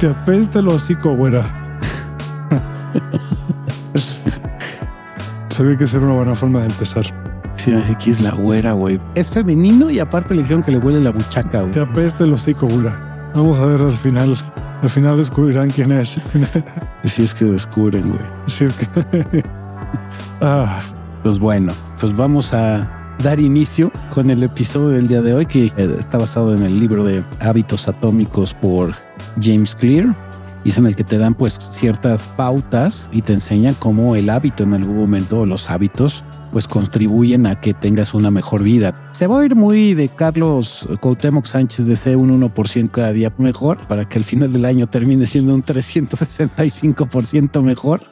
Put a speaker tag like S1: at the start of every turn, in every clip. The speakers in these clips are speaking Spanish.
S1: Te apesta el hocico, güera. Sabía que ser una buena forma de empezar.
S2: Sí, aquí es la güera, güey. Es femenino y aparte le dijeron que le huele la buchaca, güey.
S1: Te apesta el hocico, güera. Vamos a ver al final. Al final descubrirán quién es.
S2: Si es que descubren, güey.
S1: Si es que... ah,
S2: Pues bueno, pues vamos a dar inicio con el episodio del día de hoy que eh, está basado en el libro de hábitos atómicos por James Clear y es en el que te dan pues ciertas pautas y te enseñan cómo el hábito en algún momento o los hábitos pues contribuyen a que tengas una mejor vida. Se va a ir muy de Carlos Cuauhtémoc Sánchez de ser un 1% cada día mejor para que al final del año termine siendo un 365% mejor.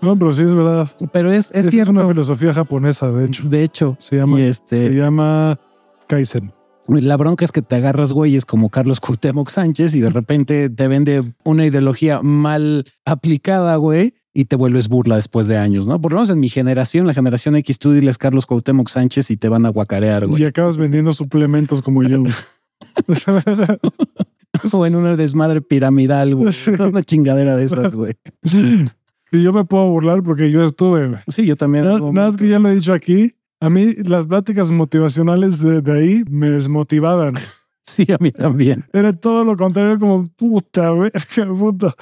S1: no, pero sí es verdad.
S2: Pero es, es
S1: Esta
S2: cierto.
S1: una filosofía japonesa, de hecho.
S2: De hecho,
S1: Se llama,
S2: y este,
S1: se llama Kaizen.
S2: La bronca es que te agarras güeyes como Carlos Cuauhtémoc Sánchez y de repente te vende una ideología mal aplicada, güey, y te vuelves burla después de años, ¿no? Por lo menos en mi generación, la generación X, tú diles Carlos Cuauhtémoc Sánchez y te van a guacarear, güey.
S1: Y acabas vendiendo suplementos como yo.
S2: O en una desmadre piramidal, güey. Una chingadera de esas, güey.
S1: y yo me puedo burlar porque yo estuve. güey.
S2: Sí, yo también.
S1: Nada, nada que ya lo he dicho aquí. A mí las pláticas motivacionales de, de ahí me desmotivaban.
S2: Sí, a mí también.
S1: Era todo lo contrario, como puta, güey. puta.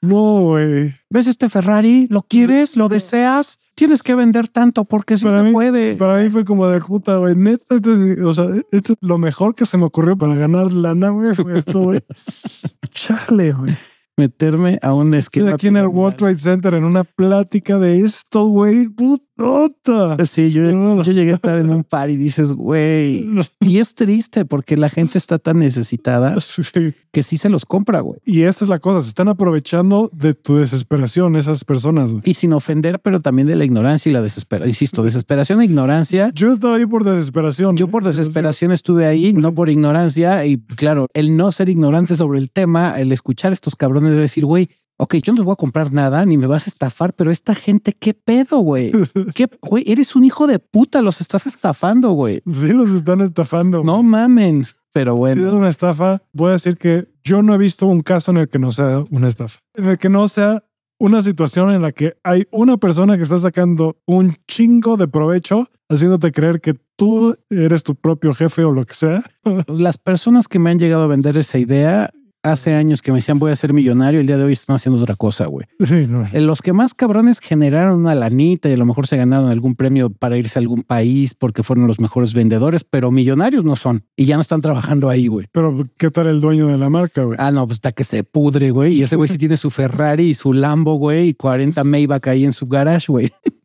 S1: No, güey.
S2: ¿Ves este Ferrari? ¿Lo quieres? ¿Lo deseas? Tienes que vender tanto porque sí
S1: Para
S2: se
S1: mí-
S2: puede.
S1: Para mí fue como de puta, güey. Neta, esto es, mi- o sea, esto es lo mejor que se me ocurrió para ganar lana, güey. Fue esto, güey. Chale, güey.
S2: Meterme a un
S1: Estoy
S2: esquema.
S1: aquí en el World Trade Center en una plática de esto, güey. Putota.
S2: Sí, yo, yo llegué a estar en un par y dices, güey. Y es triste porque la gente está tan necesitada
S1: Sí.
S2: que sí se los compra, güey.
S1: Y esta es la cosa, se están aprovechando de tu desesperación esas personas. güey.
S2: Y sin ofender, pero también de la ignorancia y la desesperación. Insisto, desesperación e ignorancia.
S1: Yo estaba ahí por desesperación.
S2: Yo por desesperación estuve ahí, no por ignorancia. Y claro, el no ser ignorante sobre el tema, el escuchar a estos cabrones de decir, güey, ok, yo no les voy a comprar nada, ni me vas a estafar, pero esta gente, ¿qué pedo, güey? ¿Qué, güey? Eres un hijo de puta, los estás estafando, güey.
S1: Sí, los están estafando.
S2: No mamen. Pero
S1: Si
S2: bueno.
S1: es una estafa, voy a decir que yo no he visto un caso en el que no sea una estafa. En el que no sea una situación en la que hay una persona que está sacando un chingo de provecho, haciéndote creer que tú eres tu propio jefe o lo que sea.
S2: Las personas que me han llegado a vender esa idea hace años que me decían voy a ser millonario, el día de hoy están haciendo otra cosa, güey.
S1: Sí, no.
S2: Eh, Los que más cabrones generaron una lanita y a lo mejor se ganaron algún premio para irse a algún país porque fueron los mejores vendedores, pero millonarios no son y ya no están trabajando ahí, güey.
S1: Pero ¿qué tal el dueño de la marca, güey?
S2: Ah, no, pues está que se pudre, güey. Y ese güey sí tiene su Ferrari y su Lambo, güey, y 40 Maybach ahí en su garage, güey.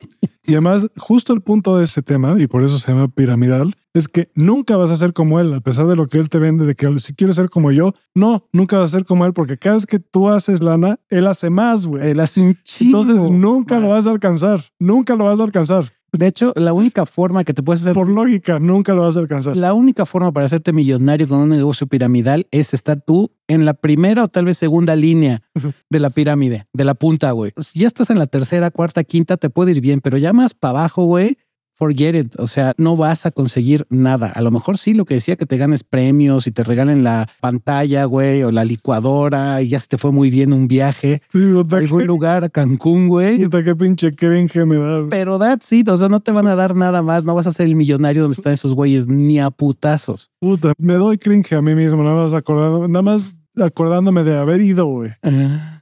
S1: Y además, justo el punto de ese tema, y por eso se llama piramidal, es que nunca vas a ser como él, a pesar de lo que él te vende, de que si quieres ser como yo, no, nunca vas a ser como él, porque cada vez que tú haces lana, él hace más, güey.
S2: Él hace un chingo.
S1: Entonces nunca lo vas a alcanzar, nunca lo vas a alcanzar.
S2: De hecho, la única forma que te puedes hacer
S1: Por lógica, nunca lo vas a alcanzar.
S2: La única forma para hacerte millonario con un negocio piramidal es estar tú en la primera o tal vez segunda línea de la pirámide, de la punta, güey. Si ya estás en la tercera, cuarta, quinta, te puede ir bien, pero ya más para abajo, güey, forget it. O sea, no vas a conseguir nada. A lo mejor sí lo que decía que te ganes premios y te regalen la pantalla, güey, o la licuadora y ya se te fue muy bien un viaje
S1: Sí,
S2: a algún lugar, a Cancún, güey.
S1: puta, qué pinche cringe me da.
S2: Pero that's it. O sea, no te van a dar nada más. No vas a ser el millonario donde están esos güeyes ni a putazos.
S1: Puta, me doy cringe a mí mismo, nada más acordando, nada más acordándome de haber ido, güey.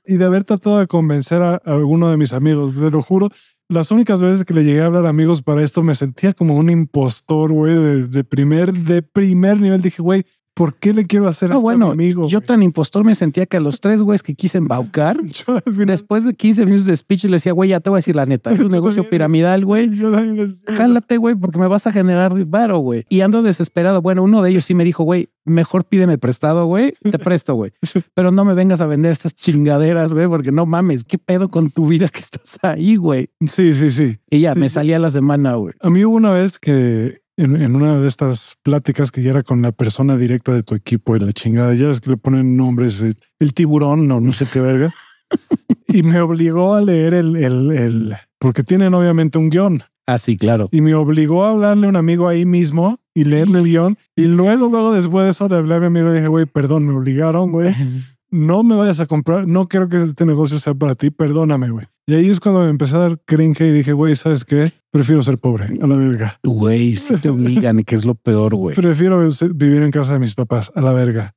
S1: y de haber tratado de convencer a, a alguno de mis amigos. Te lo juro, las únicas veces que le llegué a hablar a amigos para esto me sentía como un impostor, güey, de, de primer, de primer nivel. Dije, güey, ¿por qué le quiero hacer
S2: No,
S1: esto a
S2: bueno,
S1: mi amigo?
S2: yo
S1: güey?
S2: tan impostor me sentía que a los tres güeyes que quise embaucar,
S1: Yo al final-
S2: después de 15 minutos de speech, le decía, güey, ya te voy a decir la neta, es un negocio piramidal, güey.
S1: Yo también les decía,
S2: Jálate, güey, porque me vas a generar varo, güey. Y ando desesperado. Bueno, uno de ellos sí me dijo, güey, mejor pídeme prestado, güey. Te presto, güey. Pero no me vengas a vender estas chingaderas, güey, porque no mames, qué pedo con tu vida que estás ahí, güey.
S1: Sí, sí, sí.
S2: Y ya,
S1: Sí,
S2: me
S1: sí.
S2: salía la semana, güey.
S1: A mí hubo una vez que en, en una de estas pláticas que ya era con la persona directa de tu equipo y la chingada, ya es que le ponen nombres, eh, el tiburón o no sé qué verga. y me obligó a leer el, el, el, porque tienen obviamente un guion
S2: Ah, sí, claro.
S1: y me obligó a hablarle a un amigo ahí mismo y leerle el guion. Y luego, luego después de eso de hablar a mi amigo, dije, güey, perdón, me obligaron, güey. No me vayas a comprar, no quiero que este negocio sea para ti, perdóname, güey. Y ahí es cuando me empecé a dar cringe y dije, güey, ¿sabes qué? Prefiero ser pobre, a la verga.
S2: Güey, si te obligan, que es lo peor, güey.
S1: Prefiero vivir en casa de mis papás, a la verga.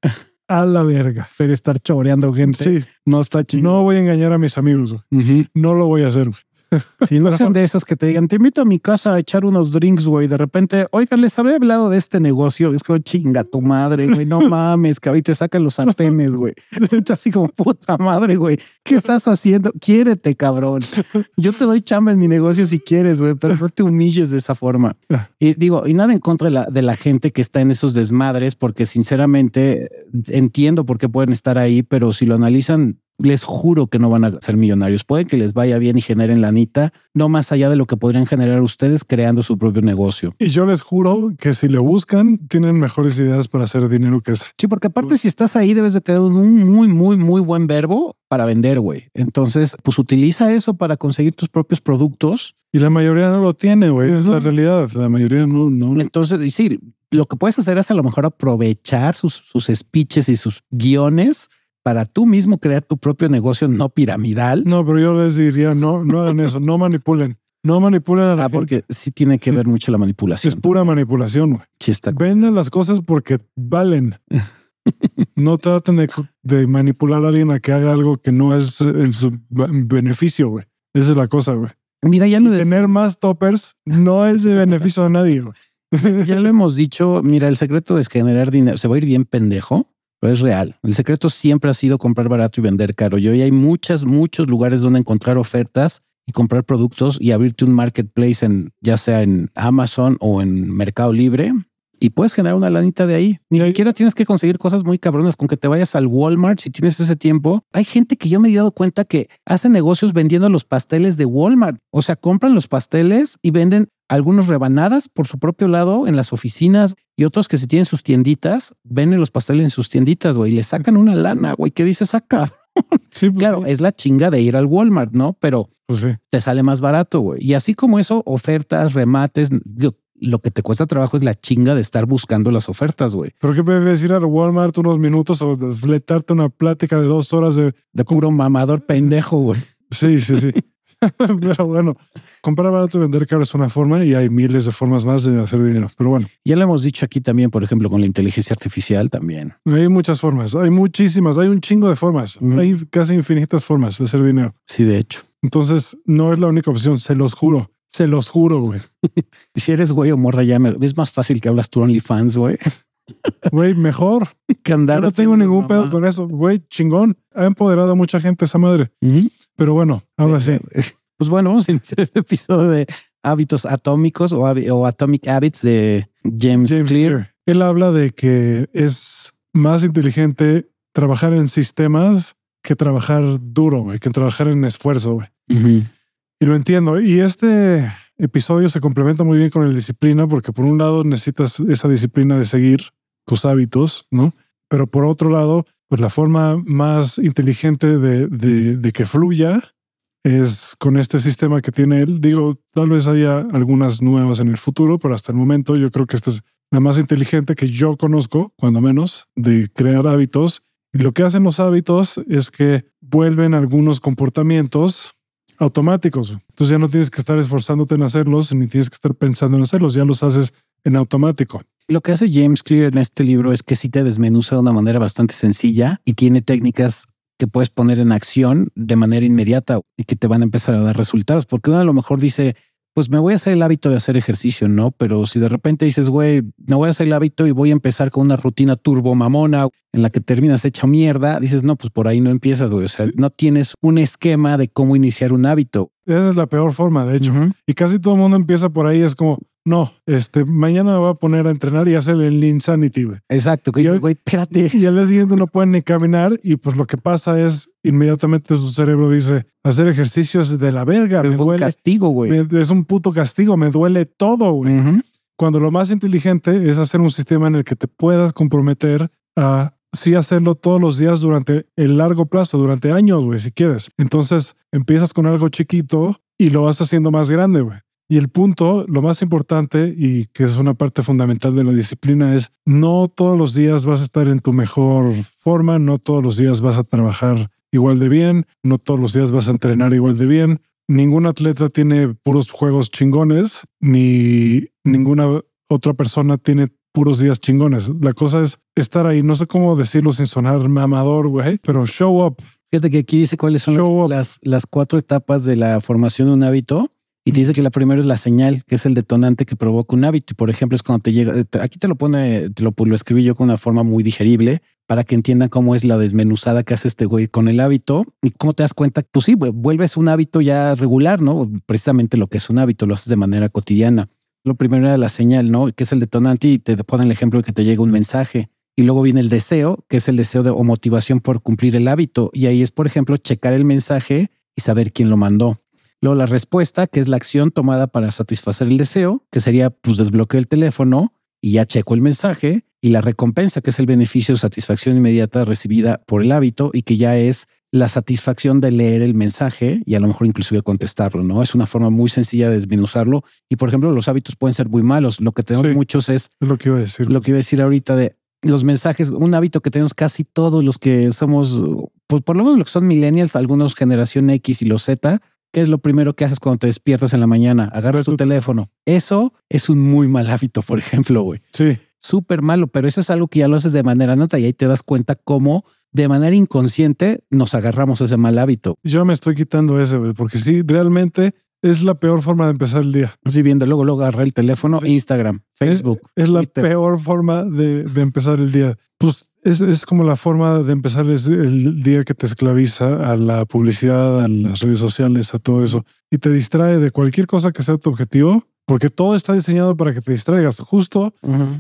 S1: A la verga.
S2: Pero estar choreando gente.
S1: Sí.
S2: No está chido.
S1: No voy a engañar a mis amigos. güey. No lo voy a hacer. güey.
S2: Si no sean de esos que te digan, te invito a mi casa a echar unos drinks, güey. De repente, oigan, les había hablado de este negocio. Es como chinga tu madre, güey. No mames, que ahorita sacan los sartenes, güey. Así como puta madre, güey. ¿Qué estás haciendo? Quiérete, cabrón. Yo te doy chamba en mi negocio si quieres, güey, pero no te humilles de esa forma. Y digo, y nada en contra de la, de la gente que está en esos desmadres, porque sinceramente entiendo por qué pueden estar ahí, pero si lo analizan les juro que no van a ser millonarios. Pueden que les vaya bien y generen la anita, no más allá de lo que podrían generar ustedes creando su propio negocio.
S1: Y yo les juro que si lo buscan, tienen mejores ideas para hacer dinero que esa.
S2: Sí, porque aparte si estás ahí debes de tener un muy, muy, muy buen verbo para vender, güey. Entonces, pues utiliza eso para conseguir tus propios productos.
S1: Y la mayoría no lo tiene, güey. Es la realidad. La mayoría no, no.
S2: Entonces, sí, lo que puedes hacer es a lo mejor aprovechar sus, sus speeches y sus guiones para tú mismo crear tu propio negocio no piramidal.
S1: No, pero yo les diría, no, no hagan eso, no manipulen. No manipulen a la
S2: ah, porque sí tiene que ver mucho la manipulación.
S1: Es pura manipulación, güey.
S2: Sí está.
S1: Venden las cosas porque valen. no traten de, manipular a alguien a que haga algo que no es en su beneficio, güey. Esa es la cosa, güey.
S2: Mira, ya no
S1: Tener más toppers no es de beneficio a nadie,
S2: ya lo hemos dicho. Mira, el secreto es generar dinero. Se va a ir bien pendejo pero es real. El secreto siempre ha sido comprar barato y vender caro. Y hoy hay muchas, muchos lugares donde encontrar ofertas y comprar productos y abrirte un marketplace en ya sea en Amazon o en Mercado Libre y puedes generar una lanita de ahí. Ni siquiera tienes que conseguir cosas muy cabronas con que te vayas al Walmart si tienes ese tiempo. Hay gente que yo me he dado cuenta que hace negocios vendiendo los pasteles de Walmart. O sea, compran los pasteles y venden algunos rebanadas por su propio lado en las oficinas y otros que si tienen sus tienditas, venden los pasteles en sus tienditas, güey, y le sacan una lana, güey, ¿qué dices acá? Sí, pues claro, es la chinga de ir al Walmart, ¿no? Pero
S1: pues
S2: te sale más barato, güey. Y así como eso, ofertas, remates, lo que te cuesta trabajo es la chinga de estar buscando las ofertas, güey.
S1: ¿Pero qué puedes ir al Walmart unos minutos o fletarte una plática de dos horas de...
S2: De puro mamador pendejo, güey.
S1: Sí, sí, sí. Pero bueno, comprar barato y vender caro es una forma y hay miles de formas más de hacer dinero. Pero bueno.
S2: Ya lo hemos dicho aquí también, por ejemplo, con la inteligencia artificial también.
S1: Hay muchas formas, hay muchísimas, hay un chingo de formas. Hay casi infinitas formas de hacer dinero.
S2: Sí, de hecho.
S1: Entonces, no es la única opción, se los juro. Se los juro, güey.
S2: si eres güey o morra, ya me, es más fácil que hablas tu OnlyFans, güey.
S1: Güey, mejor que andar. Yo no tengo ningún pedo con eso. Güey, chingón. Ha empoderado a mucha gente esa madre. Pero bueno, ahora sí.
S2: Pues bueno, vamos a iniciar el episodio de hábitos atómicos o, Atomic Habits de James, Clear.
S1: Él habla de que es más inteligente trabajar en sistemas que trabajar duro, güey, que trabajar en esfuerzo, güey. Y lo entiendo. Y este episodio se complementa muy bien con el disciplina, porque por un lado necesitas esa disciplina de seguir tus hábitos, ¿no? Pero por otro lado, pues la forma más inteligente de, de que fluya es con este sistema que tiene él. Digo, tal vez haya algunas nuevas en el futuro, pero hasta el momento yo creo que esta es la más inteligente que yo conozco, cuando menos, de crear hábitos. Y lo que hacen los hábitos es que vuelven algunos comportamientos automáticos. Entonces ya no tienes que estar esforzándote en hacerlos, ni tienes que estar pensando en hacerlos, ya los haces en automático.
S2: Lo que hace James Clear en este libro es que sí te desmenuza de una manera bastante sencilla y tiene técnicas que puedes poner en acción de manera inmediata y que te van a empezar a dar resultados. Porque uno a lo mejor dice, pues me voy a hacer el hábito de hacer ejercicio, ¿no? Pero si de repente dices, güey, me voy a hacer el hábito y voy a empezar con una rutina turbo mamona en la que terminas hecha mierda, dices, no, pues por ahí no empiezas, güey. O sea, no tienes un esquema de cómo iniciar un hábito.
S1: Esa es la peor forma, de hecho. Y casi todo el mundo empieza por ahí, es como, no, este, mañana me voy a poner a entrenar y hacer el Insanity, güey.
S2: Exacto, que dices, güey, espérate.
S1: Y al día siguiente no pueden ni caminar y pues lo que pasa es inmediatamente su cerebro dice, hacer ejercicio es de la verga.
S2: Es un castigo, güey.
S1: Es un puto castigo, me duele todo, güey. Cuando lo más inteligente es hacer un sistema en el que te puedas comprometer a sí hacerlo todos los días durante el largo plazo, durante años, güey, si quieres. Entonces empiezas con algo chiquito y lo vas haciendo más grande, güey. Y el punto, lo más importante y que es una parte fundamental de la disciplina es no todos los días vas a estar en tu mejor forma, no todos los días vas a trabajar igual de bien, no todos los días vas a entrenar igual de bien. Ningún atleta tiene puros juegos chingones, ni ninguna otra persona tiene puros días chingones. La cosa es estar ahí. No sé cómo decirlo sin sonar mamador, güey, pero show up.
S2: Fíjate que aquí dice cuáles son las, las, cuatro etapas de la formación de un hábito. Y te dice que la primera es la señal, que es el detonante que provoca un hábito. Por ejemplo, es cuando te llega, aquí te lo pone, te lo, lo escribí yo con una forma muy digerible para que entiendan cómo es la desmenuzada que hace este güey con el hábito y cómo te das cuenta. Pues sí, vuelves un hábito ya regular, no? Precisamente lo que es un hábito, lo haces de manera cotidiana. Lo primero era la señal, ¿no? Que es el detonante y te ponen el ejemplo de que te llega un mensaje. Y luego viene el deseo, que es el deseo de, o motivación por cumplir el hábito. Y ahí es, por ejemplo, checar el mensaje y saber quién lo mandó. Luego la respuesta, que es la acción tomada para satisfacer el deseo, que sería pues desbloqueo el teléfono y ya checo el mensaje. Y la recompensa, que es el beneficio o satisfacción inmediata recibida por el hábito y que ya es la satisfacción de leer el mensaje y a lo mejor inclusive contestarlo, ¿no? Es una forma muy sencilla de desmenuzarlo. Y por ejemplo, los hábitos pueden ser muy malos. Lo que tenemos muchos es,
S1: lo que iba a decir.
S2: Lo que iba a decir ahorita de los mensajes, un hábito que tenemos casi todos los que somos, pues por lo menos los que son millennials, algunos generación X y los Z, ¿qué es lo primero que haces cuando te despiertas en la mañana? Agarras tu teléfono. Eso es un muy mal hábito, por ejemplo, güey.
S1: Sí.
S2: Súper malo, pero eso es algo que ya lo haces de manera nota y ahí te das cuenta cómo de manera inconsciente nos agarramos ese mal hábito.
S1: Yo me estoy quitando ese, porque sí, realmente es la peor forma de empezar el día.
S2: Sí, viendo, luego, luego agarrar el teléfono, Instagram, Facebook.
S1: Es, la peor forma de, empezar el día. Pues es, como la forma de empezar el día que te esclaviza a la publicidad, a las redes sociales, a todo eso, y te distrae de cualquier cosa que sea tu objetivo, porque todo está diseñado para que te distraigas. Justo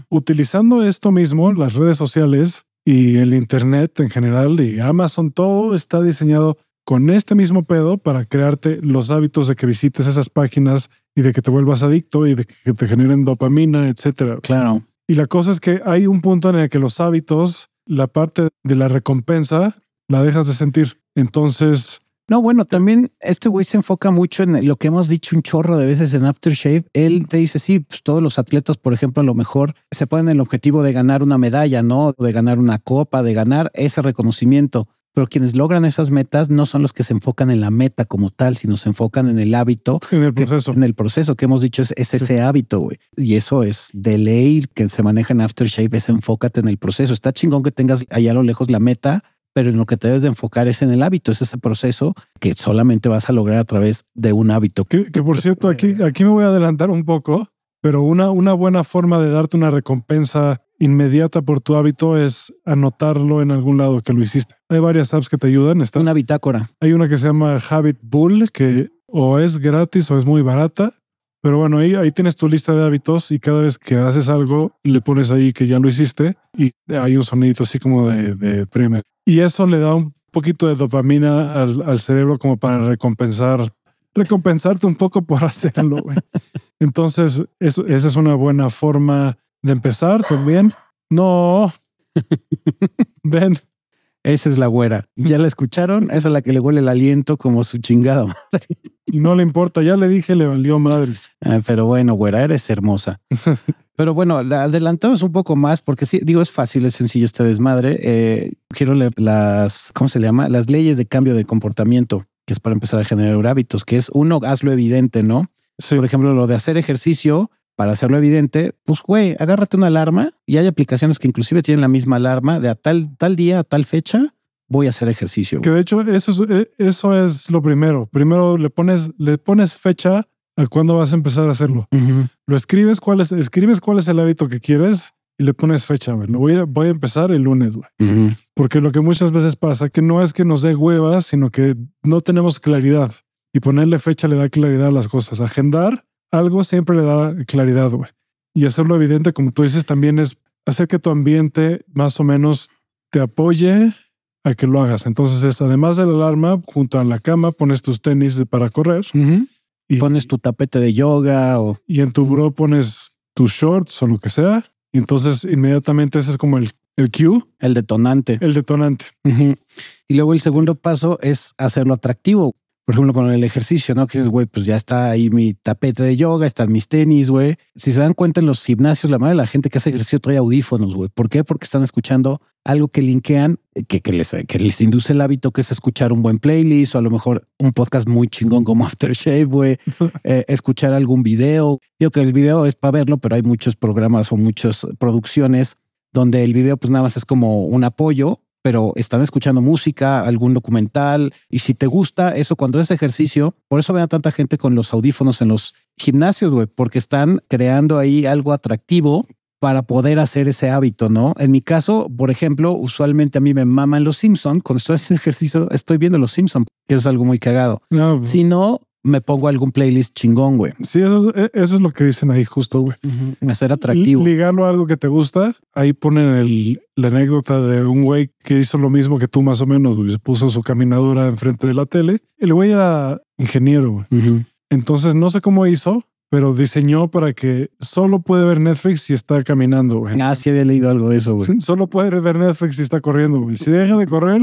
S1: utilizando esto mismo, las redes sociales, y el Internet en general y Amazon, todo está diseñado con este mismo pedo para crearte los hábitos de que visites esas páginas y de que te vuelvas adicto y de que te generen dopamina, etcétera.
S2: Claro.
S1: Y la cosa es que hay un punto en el que los hábitos, la parte de la recompensa, la dejas de sentir. Entonces,
S2: no, bueno, también este güey se enfoca mucho en lo que hemos dicho un chorro de veces en Aftershave. Él te dice, sí, pues todos los atletas, por ejemplo, a lo mejor se ponen el objetivo de ganar una medalla, ¿no? De ganar una copa, de ganar ese reconocimiento. Pero quienes logran esas metas no son los que se enfocan en la meta como tal, sino se enfocan en el hábito.
S1: En el proceso.
S2: en el proceso que hemos dicho es, ese hábito, güey. Y eso es de ley que se maneja en Aftershave, es enfócate en el proceso. Está chingón que tengas allá a lo lejos la meta, pero en lo que te debes de enfocar es en el hábito, es ese proceso que solamente vas a lograr a través de un hábito.
S1: Que, por cierto, aquí, aquí me voy a adelantar un poco, pero una, una buena forma de darte una recompensa inmediata por tu hábito es anotarlo en algún lado que lo hiciste. Hay varias apps que te ayudan. Está,
S2: una bitácora.
S1: Hay una que se llama Habit Bull, que o es gratis o es muy barata. Pero bueno, ahí, ahí tienes tu lista de hábitos y cada vez que haces algo, le pones ahí que ya lo hiciste y hay un sonidito así como de, de premio. Y eso le da un poquito de dopamina al, cerebro como para recompensar, recompensarte un poco por hacerlo. Entonces, eso, esa es una buena forma de empezar también. No, ven.
S2: Esa es la güera. ¿Ya la escucharon? Esa es la que le huele el aliento como su chingado.
S1: Y no le importa, ya le dije, le valió madres.
S2: Ah, pero bueno, güera, eres hermosa. pero bueno, adelantamos un poco más porque sí, digo, es fácil, es sencillo este desmadre. Eh, quiero leer las, ¿cómo se llama? Las leyes de cambio de comportamiento, que es para empezar a generar hábitos, que es uno, hazlo evidente, ¿no? Por ejemplo, lo de hacer ejercicio, para hacerlo evidente, pues güey, agárrate una alarma y hay aplicaciones que inclusive tienen la misma alarma de a tal, tal día, a tal fecha, voy a hacer ejercicio.
S1: Que de hecho eso es, eh, eso es lo primero. Primero le pones, le pones fecha a cuándo vas a empezar a hacerlo. Lo escribes cuál es, escribes cuál es el hábito que quieres y le pones fecha. Lo voy a, voy a empezar el lunes, güey. Porque lo que muchas veces pasa que no es que nos dé huevas, sino que no tenemos claridad y ponerle fecha le da claridad a las cosas. Agendar algo siempre le da claridad, güey. Y hacerlo evidente, como tú dices, también es hacer que tu ambiente más o menos te apoye a que lo hagas. Entonces es además de la alarma, junto a la cama pones tus tenis para correr.
S2: Y pones tu tapete de yoga o...
S1: Y en tu bro pones tus shorts o lo que sea. Y entonces inmediatamente ese es como el, el cue.
S2: El detonante.
S1: El detonante.
S2: Y luego el segundo paso es hacerlo atractivo por ejemplo, con el ejercicio, ¿no? Que dices, güey, pues ya está ahí mi tapete de yoga, están mis tenis, güey. Si se dan cuenta en los gimnasios, la mayoría de la gente que hace ejercicio trae audífonos, güey. ¿Por qué? Porque están escuchando algo que linkean, que, que, les, que les induce el hábito, que es escuchar un buen playlist o a lo mejor un podcast muy chingón como Aftershave, güey. eh, escuchar algún video. Digo que el video es para verlo, pero hay muchos programas o muchas producciones donde el video pues nada más es como un apoyo pero están escuchando música, algún documental, y si te gusta eso cuando es ejercicio, por eso ven a tanta gente con los audífonos en los gimnasios, güey, porque están creando ahí algo atractivo para poder hacer ese hábito, ¿no? En mi caso, por ejemplo, usualmente a mí me maman los Simpson. Cuando estoy haciendo ejercicio, estoy viendo los Simpson, que es algo muy cagado. No, si no, me pongo algún playlist chingón, güey.
S1: Sí, eso, eso es lo que dicen ahí justo, güey.
S2: Uh -huh. Hacer atractivo.
S1: Ligarlo a algo que te gusta. Ahí ponen el, la anécdota de un güey que hizo lo mismo que tú más o menos, güey. Se puso su caminadora enfrente de la tele. El güey era ingeniero, güey. Uh -huh. Entonces no sé cómo hizo, pero diseñó para que solo puede ver Netflix si está caminando, güey.
S2: Ah, sí había leído algo de eso, güey.
S1: Solo puede ver Netflix si está corriendo, güey. Si deja de correr,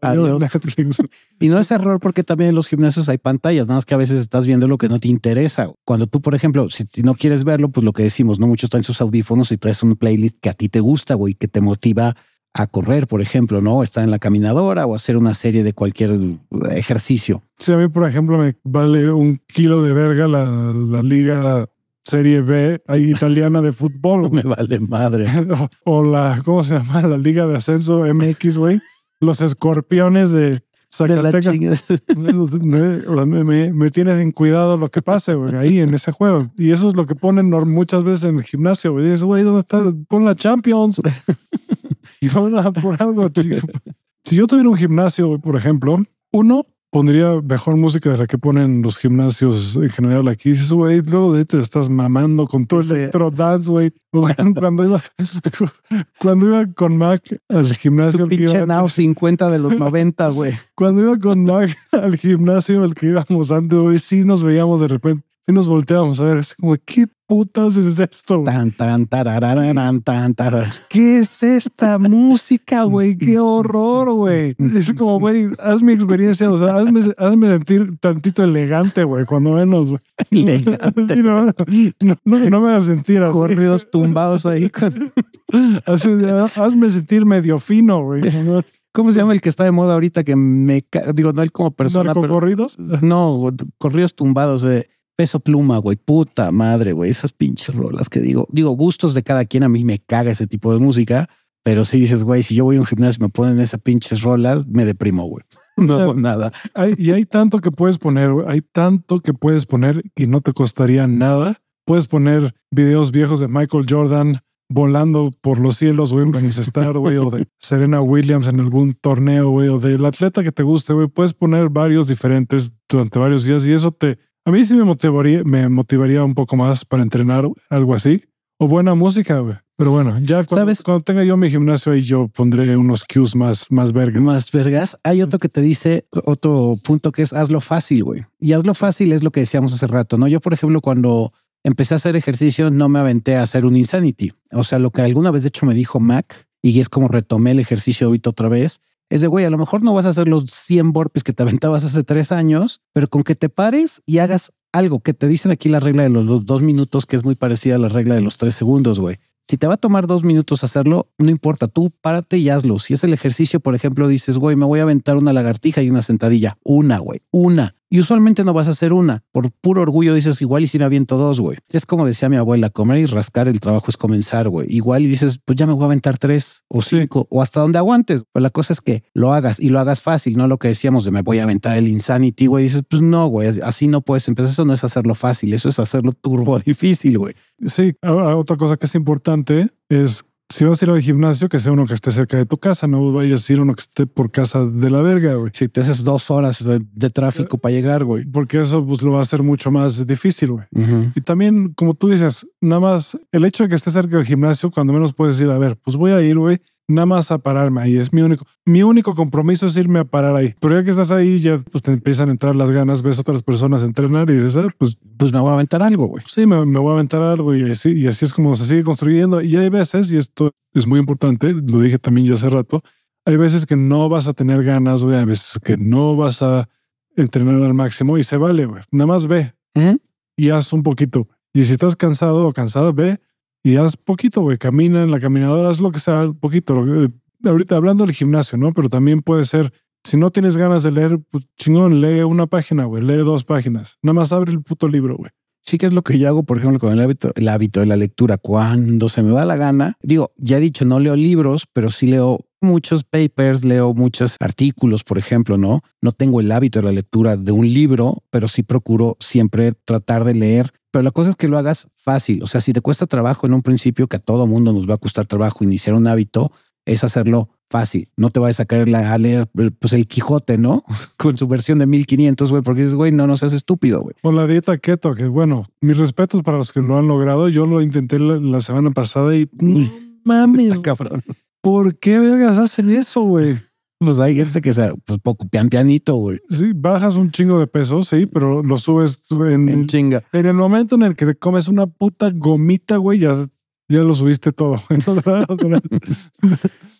S1: adiós Netflix.
S2: Y no es error porque también en los gimnasios hay pantallas, nada más que a veces estás viendo lo que no te interesa. Cuando tú, por ejemplo, si no quieres verlo, pues lo que decimos, no muchos traen sus audífonos y traes un playlist que a ti te gusta, güey, que te motiva a correr, por ejemplo, ¿no? Estar en la caminadora o hacer una serie de cualquier ejercicio.
S1: Sí, a mí, por ejemplo, me vale un kilo de verga la, la liga Serie B italiana de fútbol.
S2: me vale madre.
S1: O, o, la, ¿cómo se llama? La liga de ascenso MX, güey. Los escorpiones de Zacatecas. me, me, me, tiene sin cuidado lo que pase, güey, ahí en ese juego. Y eso es lo que ponen muchas veces en el gimnasio, güey. Dices, güey, ¿dónde está? Pon la Champions. y vamos a por algo, tío. Si yo tuviera un gimnasio, por ejemplo, uno pondría mejor música de la que ponen los gimnasios en general aquí. Dices, güey, luego de te estás mamando con tu sí. electro dance, güey. Cuando iba, cuando iba con Mac al gimnasio.
S2: Tu pinche iba, Now 50 de los 90, güey.
S1: Cuando iba con Mac al gimnasio al que íbamos antes, güey, sí nos veíamos de repente. Y nos volteamos a ver, es como, ¿qué putas es esto?
S2: Tan, tan, tan.
S1: ¿Qué es esta música, güey? ¡Qué horror, güey! Es como, güey, haz mi experiencia, o sea, hazme, hazme sentir tantito elegante, güey, cuando menos, güey.
S2: Elegante.
S1: No, no, no, no, me hagas sentir así.
S2: Corridos tumbados ahí. Con...
S1: hazme, hazme sentir medio fino, güey.
S2: ¿Cómo se llama el que está de moda ahorita que me digo no él como persona
S1: pero corridos
S2: no corridos tumbados de Peso pluma, güey, puta madre, güey, esas pinches rolas que digo, digo, gustos de cada quien, a mí me caga ese tipo de música, pero si dices, güey, si yo voy a un gimnasio y me ponen esas pinches rolas, me deprimo, güey. No hago nada.
S1: Hay, y hay tanto que puedes poner, güey, hay tanto que puedes poner y no te costaría nada. Puedes poner videos viejos de Michael Jordan volando por los cielos, güey, en Star, güey, o de Serena Williams en algún torneo, güey, o del atleta que te guste, güey. Puedes poner varios diferentes durante varios días y eso te a mí sí me motivaría, me motivaría un poco más para entrenar algo así. O buena música, güey. Pero bueno, ya cuando, ¿Sabes? cuando tenga yo mi gimnasio ahí, yo pondré unos cues más, más vergas.
S2: Más vergas. Hay otro que te dice, otro punto que es hazlo fácil, güey. Y hazlo fácil es lo que decíamos hace rato, ¿no? Yo, por ejemplo, cuando empecé a hacer ejercicio, no me aventé a hacer un Insanity. O sea, lo que alguna vez de hecho me dijo Mac, y es como retomé el ejercicio ahorita otra vez, es de, güey, a lo mejor no vas a hacer los 100 burpees que te aventabas hace tres años, pero con que te pares y hagas algo que te dicen aquí la regla de los, los dos minutos, que es muy parecida a la regla de los tres segundos, güey. Si te va a tomar dos minutos hacerlo, no importa, tú párate y hazlo. Si es el ejercicio, por ejemplo, dices, güey, me voy a aventar una lagartija y una sentadilla. Una, güey, una. Y usualmente no vas a hacer una. Por puro orgullo dices, igual y si me aviento dos, güey. Es como decía mi abuela, comer y rascar el trabajo es comenzar, güey. Igual y dices, pues ya me voy a aventar tres o cinco sí. o hasta donde aguantes. Pero la cosa es que lo hagas y lo hagas fácil, no lo que decíamos de me voy a aventar el insanity, güey. Dices, pues no, güey, así no puedes empezar. Eso no es hacerlo fácil, eso es hacerlo turbo difícil, güey.
S1: Sí, ahora otra cosa que es importante es si vas a ir al gimnasio, que sea uno que esté cerca de tu casa, no vayas a ir uno que esté por casa de la verga, güey.
S2: Si te haces dos horas de, de tráfico eh, para llegar, güey.
S1: Porque eso pues, lo va a hacer mucho más difícil, güey. Uh -huh. Y también, como tú dices, nada más el hecho de que estés cerca del gimnasio, cuando menos puedes ir a ver, pues voy a ir, güey, nada más a pararme ahí. Es mi único, mi único compromiso es irme a parar ahí. Pero ya que estás ahí, ya pues te empiezan a entrar las ganas, ves a otras personas entrenar y dices, ah, pues,
S2: pues me voy a aventar algo, güey.
S1: Sí, me, me, voy a aventar algo y así, y así es como se sigue construyendo. Y hay veces, y esto es muy importante, lo dije también ya hace rato, hay veces que no vas a tener ganas, güey, hay veces que no vas a entrenar al máximo y se vale, güey. Nada más ve y haz un poquito. Y si estás cansado o cansada, ve y haz poquito, güey. Camina en la caminadora, haz lo que sea, poquito. Ahorita hablando del gimnasio, ¿no? Pero también puede ser, si no tienes ganas de leer, pues chingón, lee una página, güey. Lee dos páginas. Nada más abre el puto libro, güey.
S2: Sí, que es lo que yo hago, por ejemplo, con el hábito, el hábito de la lectura. Cuando se me da la gana, digo, ya he dicho, no leo libros, pero sí leo muchos papers, leo muchos artículos, por ejemplo, ¿no? No tengo el hábito de la lectura de un libro, pero sí procuro siempre tratar de leer. Pero la cosa es que lo hagas fácil. O sea, si te cuesta trabajo en un principio, que a todo mundo nos va a costar trabajo iniciar un hábito, es hacerlo fácil. No te vayas a caer a leer pues el Quijote, ¿no? Con su versión de 1500, güey, porque dices, güey, no, no seas estúpido, güey.
S1: O la dieta keto, que bueno, mis respetos para los que lo han logrado. Yo lo intenté la, semana pasada y mames, cabrón. ¿Por qué vergas hacen eso, güey?
S2: Pues hay gente que sea pues poco pian pianito, güey.
S1: Sí, bajas un chingo de peso, sí, pero lo subes en,
S2: en chinga.
S1: En el momento en el que te comes una puta gomita, güey, ya, ya lo subiste todo.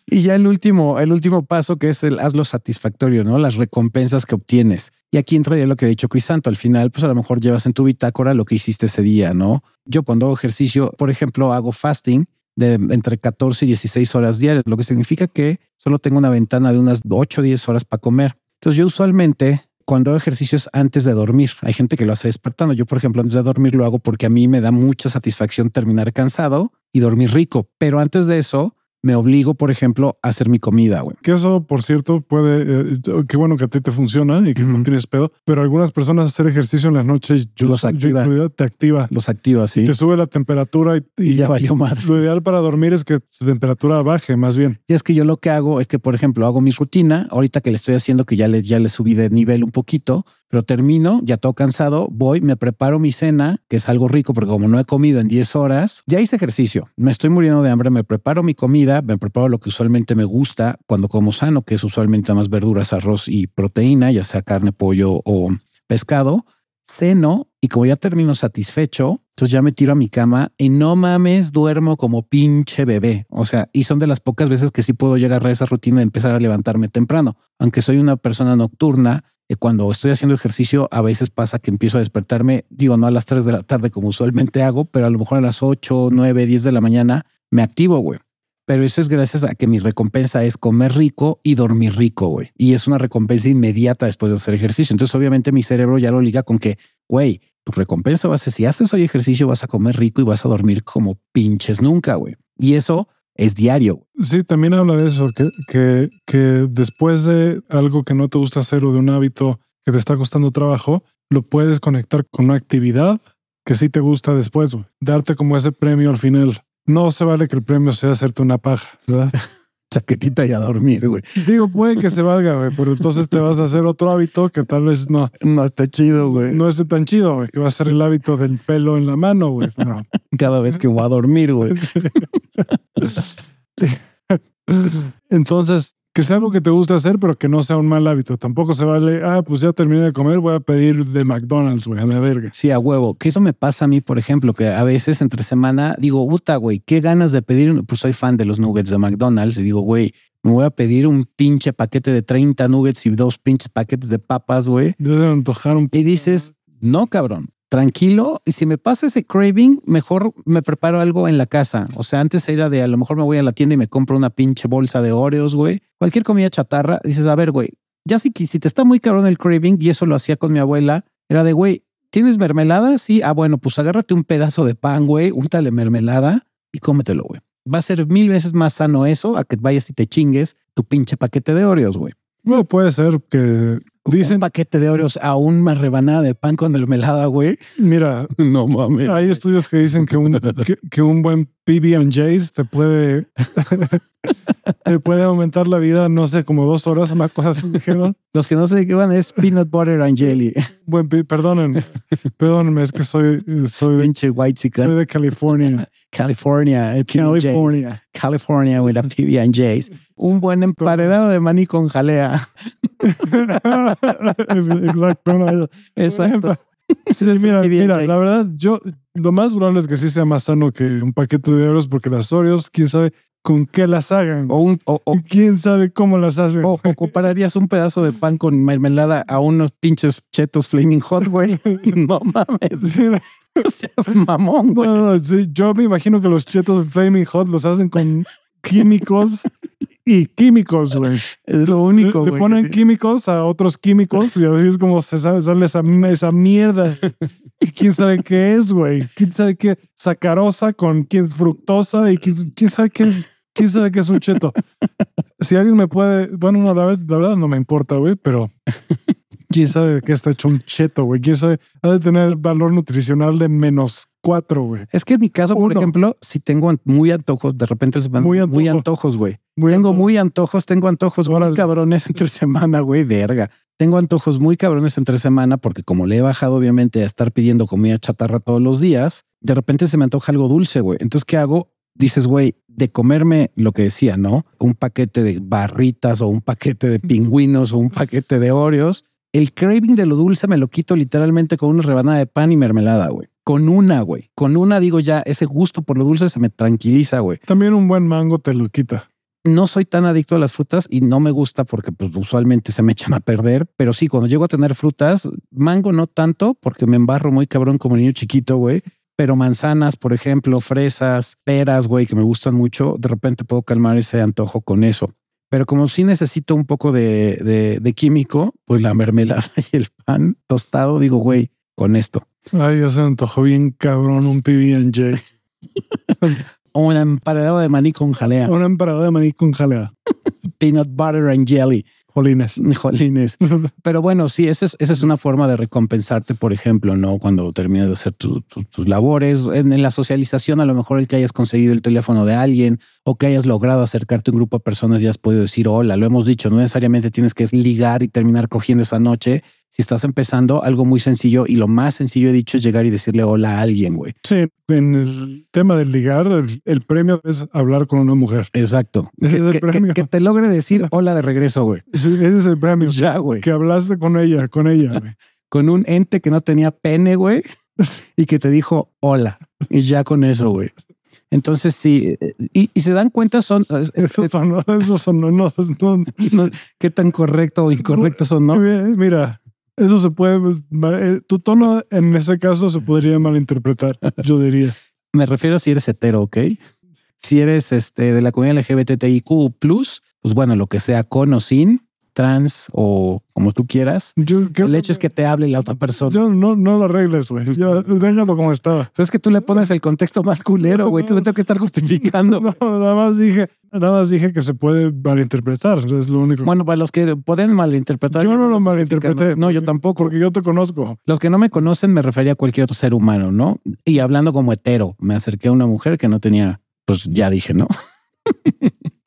S2: Y ya el último, el último paso que es el hazlo satisfactorio, ¿no? Las recompensas que obtienes. Y aquí entra lo que ha dicho Crisanto. Al final, pues a lo mejor llevas en tu bitácora lo que hiciste ese día, ¿no? Yo cuando hago ejercicio, por ejemplo, hago fasting de entre 14 y 16 horas diarias, lo que significa que solo tengo una ventana de unas 8 o 10 horas para comer. Entonces yo usualmente cuando hago ejercicios antes de dormir. Hay gente que lo hace despertando. Yo, por ejemplo, antes de dormir lo hago porque a mí me da mucha satisfacción terminar cansado y dormir rico. Pero antes de eso, me obligo, por ejemplo, a hacer mi comida, güey.
S1: Que eso, por cierto, puede, eh, qué bueno que a ti te funciona y que no tienes pedo, pero algunas personas hacer ejercicio en la noche, yo, los activa. te activa.
S2: Los activa, sí.
S1: te sube la temperatura y,
S2: ya valió más.
S1: Lo ideal para dormir es que tu temperatura baje más bien.
S2: Y es que yo lo que hago es que, por ejemplo, hago mi rutina, ahorita que le estoy haciendo que ya le, ya le subí de nivel un poquito, pero termino, ya todo cansado, voy, me preparo mi cena, que es algo rico porque como no he comido en 10 horas, ya hice ejercicio, me estoy muriendo de hambre, me preparo mi comida, me preparo lo que usualmente me gusta cuando como sano, que es usualmente más verduras, arroz y proteína, ya sea carne, pollo o pescado, ceno y como ya termino satisfecho, entonces ya me tiro a mi cama y no mames, duermo como pinche bebé. O sea, y son de las pocas veces que sí puedo llegar a esa rutina de empezar a levantarme temprano. Aunque soy una persona nocturna, cuando estoy haciendo ejercicio, a veces pasa que empiezo a despertarme, digo, no a las 3 de la tarde como usualmente hago, pero a lo mejor a las 8, 9, 10 de la mañana me activo, güey. Pero eso es gracias a que mi recompensa es comer rico y dormir rico, güey. Y es una recompensa inmediata después de hacer ejercicio. Entonces, obviamente, mi cerebro ya lo liga con que, güey, tu recompensa va a ser si haces hoy ejercicio, vas a comer rico y vas a dormir como pinches nunca, güey. Y eso es diario.
S1: Sí, también habla de eso, que, que, que después de algo que no te gusta hacer o de un hábito que te está costando trabajo, lo puedes conectar con una actividad que sí te gusta después, darte como ese premio al final. No se vale que el premio sea hacerte una paja, ¿verdad?
S2: Chaquetita y a dormir, güey.
S1: Digo, puede que se valga, güey, pero entonces te vas a hacer otro hábito que tal vez no.
S2: No esté chido, güey.
S1: No esté tan chido, güey, que va a ser el hábito del pelo en la mano, güey.
S2: Cada vez que voy a dormir, güey.
S1: Entonces, que sea algo que te guste hacer, pero que no sea un mal hábito. Tampoco se vale, ah, pues ya terminé de comer, voy a pedir de McDonald's, güey, a la verga.
S2: Sí, a huevo. Que eso me pasa a mí, por ejemplo, que a veces entre semana digo, puta, güey, qué ganas de pedir. Pues soy fan de los nuggets de McDonald's y digo, güey, me voy a pedir un pinche paquete de 30 nuggets y dos pinches paquetes de papas, güey.
S1: Y
S2: dices, no, cabrón tranquilo y si me pasa ese craving, mejor me preparo algo en la casa. O sea, antes era de a lo mejor me voy a la tienda y me compro una pinche bolsa de Oreos, güey. Cualquier comida chatarra, dices, a ver, güey, ya si, si te está muy cabrón el craving y eso lo hacía con mi abuela, era de, güey, ¿tienes mermelada? Sí. Ah, bueno, pues agárrate un pedazo de pan, güey, úntale mermelada y cómetelo, güey. Va a ser mil veces más sano eso a que vayas y te chingues tu pinche paquete de Oreos, güey.
S1: No puede ser que
S2: Dicen, un paquete de Oreos a una rebanada de pan con mermelada, güey.
S1: Mira,
S2: no mames.
S1: Hay estudios que dicen que un, que, un buen PB&J's te puede, te puede aumentar la vida, no sé, como dos horas, una cosa así dijeron.
S2: Los que no sé qué van es peanut butter and jelly.
S1: Buen, perdónenme, perdónenme, es que soy, soy,
S2: Pinche white
S1: soy de California.
S2: California,
S1: California.
S2: California with a PB&J's. Un buen emparedado de maní con jalea.
S1: Exacto. Exacto. mira, mira, la verdad, yo lo más probable es que sí sea más sano que un paquete de euros porque las Oreos, quién sabe, con qué las hagan.
S2: O, un, o, o,
S1: quién sabe cómo las hacen.
S2: o, o compararías un pedazo de pan con mermelada a unos pinches chetos flaming hot, güey. No mames. Seas mamón, güey.
S1: no, no, sí, yo me imagino que los chetos Flaming Hot los hacen con químicos y químicos, güey.
S2: Es lo único,
S1: Le
S2: güey.
S1: ponen químicos a otros químicos y así es como se sabe, sale esa, esa mierda. Y quién sabe qué es, güey. Quién sabe qué sacarosa con quién fructosa y quién, quién sabe qué es. Quién sabe qué es un cheto. Si alguien me puede, bueno, no, la, verdad- la verdad no me importa, güey, pero quién sabe de qué está hecho un cheto, güey. Quién sabe, ha de tener valor nutricional de menos cuatro, güey.
S2: Es que en mi caso, por
S1: Uno.
S2: ejemplo, si tengo muy antojos, de repente se van
S1: Muy
S2: muy,
S1: antojo.
S2: antojos, güey.
S1: Muy
S2: tengo muy antojos, tengo antojos muy cabrones entre semana, güey, verga. Tengo antojos muy cabrones entre semana porque como le he bajado obviamente a estar pidiendo comida chatarra todos los días, de repente se me antoja algo dulce, güey. Entonces, ¿qué hago? Dices, güey, de comerme lo que decía, ¿no? Un paquete de barritas o un paquete de pingüinos o un paquete de Oreos. El craving de lo dulce me lo quito literalmente con una rebanada de pan y mermelada, güey. Con una, güey. Con una digo ya, ese gusto por lo dulce se me tranquiliza, güey
S1: También un buen mango te lo quita.
S2: no soy tan adicto a las frutas y no me gusta porque pues usualmente se me echan a perder, pero sí, cuando llego a tener frutas, mango no tanto porque me embarro muy cabrón como niño chiquito, güey. Pero manzanas, por ejemplo, fresas, peras, güey, que me gustan mucho, de repente puedo calmar ese antojo con eso. Pero como sí necesito un poco de, de, de químico, pues la mermelada y el pan tostado, digo, güey, con esto.
S1: Ay, ya se antojó bien cabrón un PB&J.
S2: O una emparedado de maní con jalea,
S1: Una emparada de maní con jalea.
S2: peanut butter and jelly.
S1: Jolines.
S2: Jolines. Pero bueno, sí, esa es, esa es una forma de recompensarte, por ejemplo, ¿no? Cuando terminas de hacer tu- tu- tus labores, en, en la socialización, a lo mejor el que hayas conseguido el teléfono de alguien o que hayas logrado acercarte a un grupo de personas y has podido decir hola, lo hemos dicho, no necesariamente tienes que ligar y terminar cogiendo esa noche. Si estás empezando, algo muy sencillo y lo más sencillo he dicho es llegar y decirle hola a alguien, güey.
S1: Sí, en el tema del ligar, el, el premio es hablar con una mujer.
S2: Exacto.
S1: Ese es el
S2: Que,
S1: premio.
S2: que te logre decir hola de regreso, güey.
S1: Sí, ese es el premio.
S2: Ya, güey.
S1: Que hablaste con ella, con ella. güey.
S2: con un ente que no tenía pene, güey, y que te dijo hola. Y ya con eso, güey. Entonces sí, y, y se dan cuenta son es- es-
S1: Esos son, esos son, no. no,
S2: qué tan correcto o incorrecto son, ¿no?
S1: Mira, eso se puede, eh, tu tono en ese caso se podría malinterpretar, yo diría.
S2: Me refiero a si eres hetero, ¿ok? Si eres este de la comunidad LGBTIQ+, pues bueno, lo que sea con o sin, trans o como tú quieras.
S1: Yo, ¿qué-
S2: El hecho es que te hable la otra persona.
S1: yo no, no lo arregles, güey. Déjalo como estaba.
S2: Pero es que tú le pones el contexto más culero, güey. Tú me tengo que estar justificando.
S1: No, nada más dije, nada más dije que se puede malinterpretar. Es lo único.
S2: Bueno, para los que pueden malinterpretar.
S1: yo no lo malinterpreté.
S2: No, yo tampoco.
S1: Porque yo te conozco.
S2: Los que no me conocen me refería a cualquier otro ser humano, ¿no? Y hablando como hetero, me acerqué a una mujer que no tenía, pues ya dije, ¿no?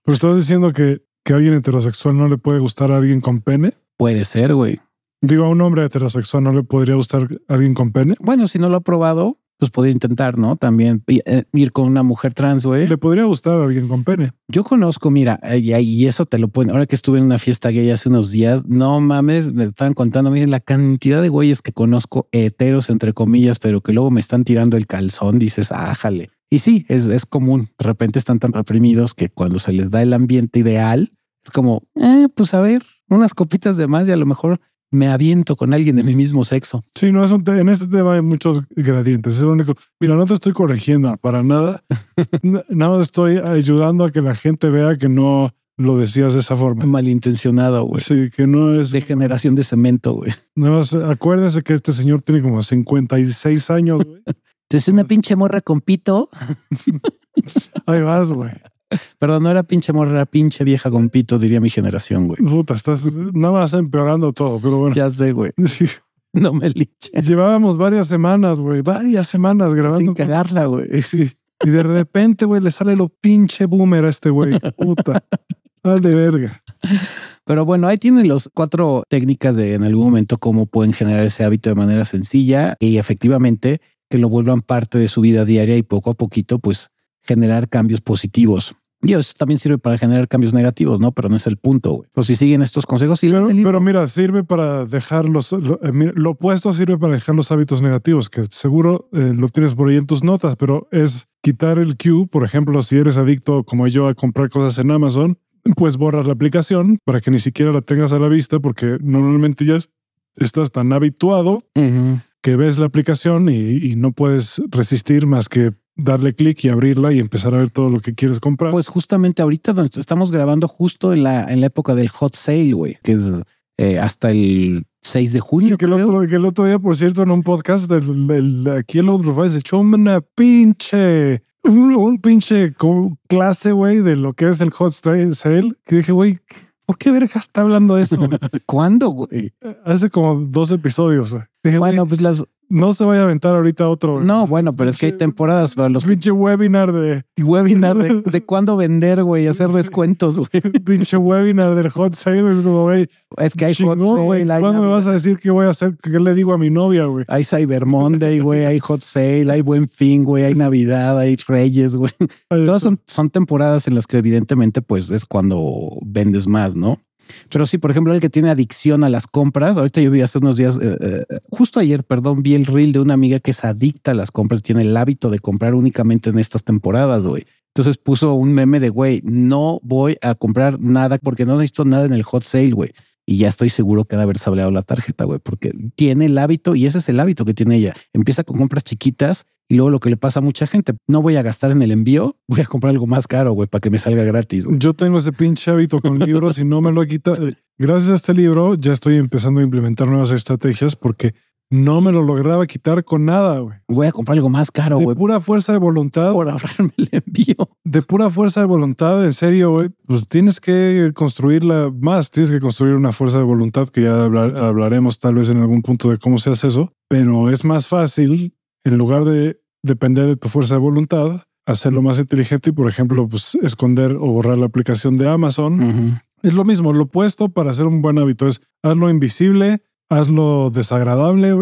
S1: Pero estás diciendo que, que alguien heterosexual no le puede gustar a alguien con pene.
S2: Puede ser, güey.
S1: Digo, a un hombre heterosexual no le podría gustar a alguien con pene.
S2: Bueno, si no lo ha probado, pues podría intentar, ¿no? También eh, ir con una mujer trans, güey.
S1: Le podría gustar a alguien con pene.
S2: Yo conozco, mira, y, eso te lo pueden. Ahora que estuve en una fiesta gay hace unos días, no mames, me estaban contando, miren la cantidad de güeyes que conozco, heteros entre comillas, pero que luego me están tirando el calzón, dices, ájale. Y sí, es, es común. De repente están tan reprimidos que cuando se les da el ambiente ideal, es como, eh, pues a ver, unas copitas de más y a lo mejor me aviento con alguien de mi mismo sexo.
S1: Sí, no es un en este tema hay muchos gradientes. Es lo único. Mira, no te estoy corrigiendo para nada. Nada más estoy ayudando a que la gente vea que no lo decías de esa forma.
S2: Malintencionado, güey.
S1: Sí, que no es.
S2: De generación de cemento, güey.
S1: Nada más acuérdense que este señor tiene como 56 años. güey.
S2: Entonces una pinche morra con pito.
S1: Ahí vas, güey.
S2: Perdón, no era pinche morra, era pinche vieja con pito, diría mi generación, güey.
S1: Puta, estás nada más empeorando todo, pero bueno.
S2: Ya sé, güey.
S1: Sí.
S2: No me liches.
S1: Llevábamos varias semanas, güey, varias semanas grabando.
S2: Sin cagarla, güey.
S1: Sí. Y de repente, güey, le sale lo pinche boomer a este güey. Puta. Al de verga.
S2: Pero bueno, ahí tienen los cuatro técnicas de en algún momento cómo pueden generar ese hábito de manera sencilla y efectivamente que lo vuelvan parte de su vida diaria y poco a poquito, pues generar cambios positivos. Y eso también sirve para generar cambios negativos, ¿no? Pero no es el punto, güey. Pero si siguen estos consejos, sí,
S1: Pero, pero mira, sirve para dejar los, lo, eh, lo opuesto sirve para dejar los hábitos negativos, que seguro eh, lo tienes por ahí en tus notas, pero es quitar el Q, por ejemplo, si eres adicto como yo a comprar cosas en Amazon, pues borras la aplicación para que ni siquiera la tengas a la vista porque normalmente ya estás tan habituado que ves la aplicación y, no puedes resistir más que darle clic y abrirla y empezar a ver todo lo que quieres comprar.
S2: Pues justamente ahorita estamos grabando justo en la, en la época del hot sale, güey, que es eh, hasta el 6 de junio.
S1: que, el otro, que, el otro, día, por cierto, en un podcast del, aquí el otro se echó una pinche, un, pinche clase, güey, de lo que es el hot sale, que dije, güey, ¿por qué verga está hablando de eso?
S2: ¿Cuándo, güey?
S1: Hace como dos episodios, güey.
S2: bueno, pues las,
S1: no se vaya a aventar ahorita otro.
S2: No, bueno, pero es que hay temporadas para los.
S1: Pinche webinar de.
S2: Webinar de, de cuándo vender, güey, hacer descuentos, güey.
S1: Pinche webinar del hot sale, güey.
S2: Es que hay hot sale.
S1: ¿Cuándo me vas a decir qué voy a hacer? ¿Qué le digo a mi novia, güey?
S2: Hay Cyber Monday, güey, hay hot sale, hay buen fin, güey, hay Navidad, hay Reyes, güey. Todas son, son temporadas en las que, evidentemente, pues es cuando vendes más, ¿no? Pero sí, por ejemplo, el que tiene adicción a las compras. Ahorita yo vi hace unos días, eh, eh, justo ayer, perdón, vi el reel de una amiga que es adicta a las compras, tiene el hábito de comprar únicamente en estas temporadas, güey. Entonces puso un meme de, güey, no voy a comprar nada porque no necesito nada en el hot sale, güey. Y ya estoy seguro que de haber sableado la tarjeta, güey, porque tiene el hábito y ese es el hábito que tiene ella. Empieza con compras chiquitas y luego lo que le pasa a mucha gente, no voy a gastar en el envío, voy a comprar algo más caro, güey, para que me salga gratis.
S1: Yo tengo ese pinche hábito con libros y no me lo he quitado. Gracias a este libro ya estoy empezando a implementar nuevas estrategias porque no me lo lograba quitar con nada, güey.
S2: Voy a comprar algo más caro, güey.
S1: De pura fuerza de voluntad.
S2: Por ahorrarme el envío.
S1: De pura fuerza de voluntad, en serio, güey. Pues tienes que construirla más. Tienes que construir una fuerza de voluntad que ya hablaremos tal vez en algún punto de cómo se hace eso. Pero es más fácil en lugar de depender de tu fuerza de voluntad, hacerlo más inteligente y, por ejemplo, pues esconder o borrar la aplicación de Amazon. Es lo mismo, lo opuesto para hacer un buen hábito es hazlo invisible, hazlo desagradable.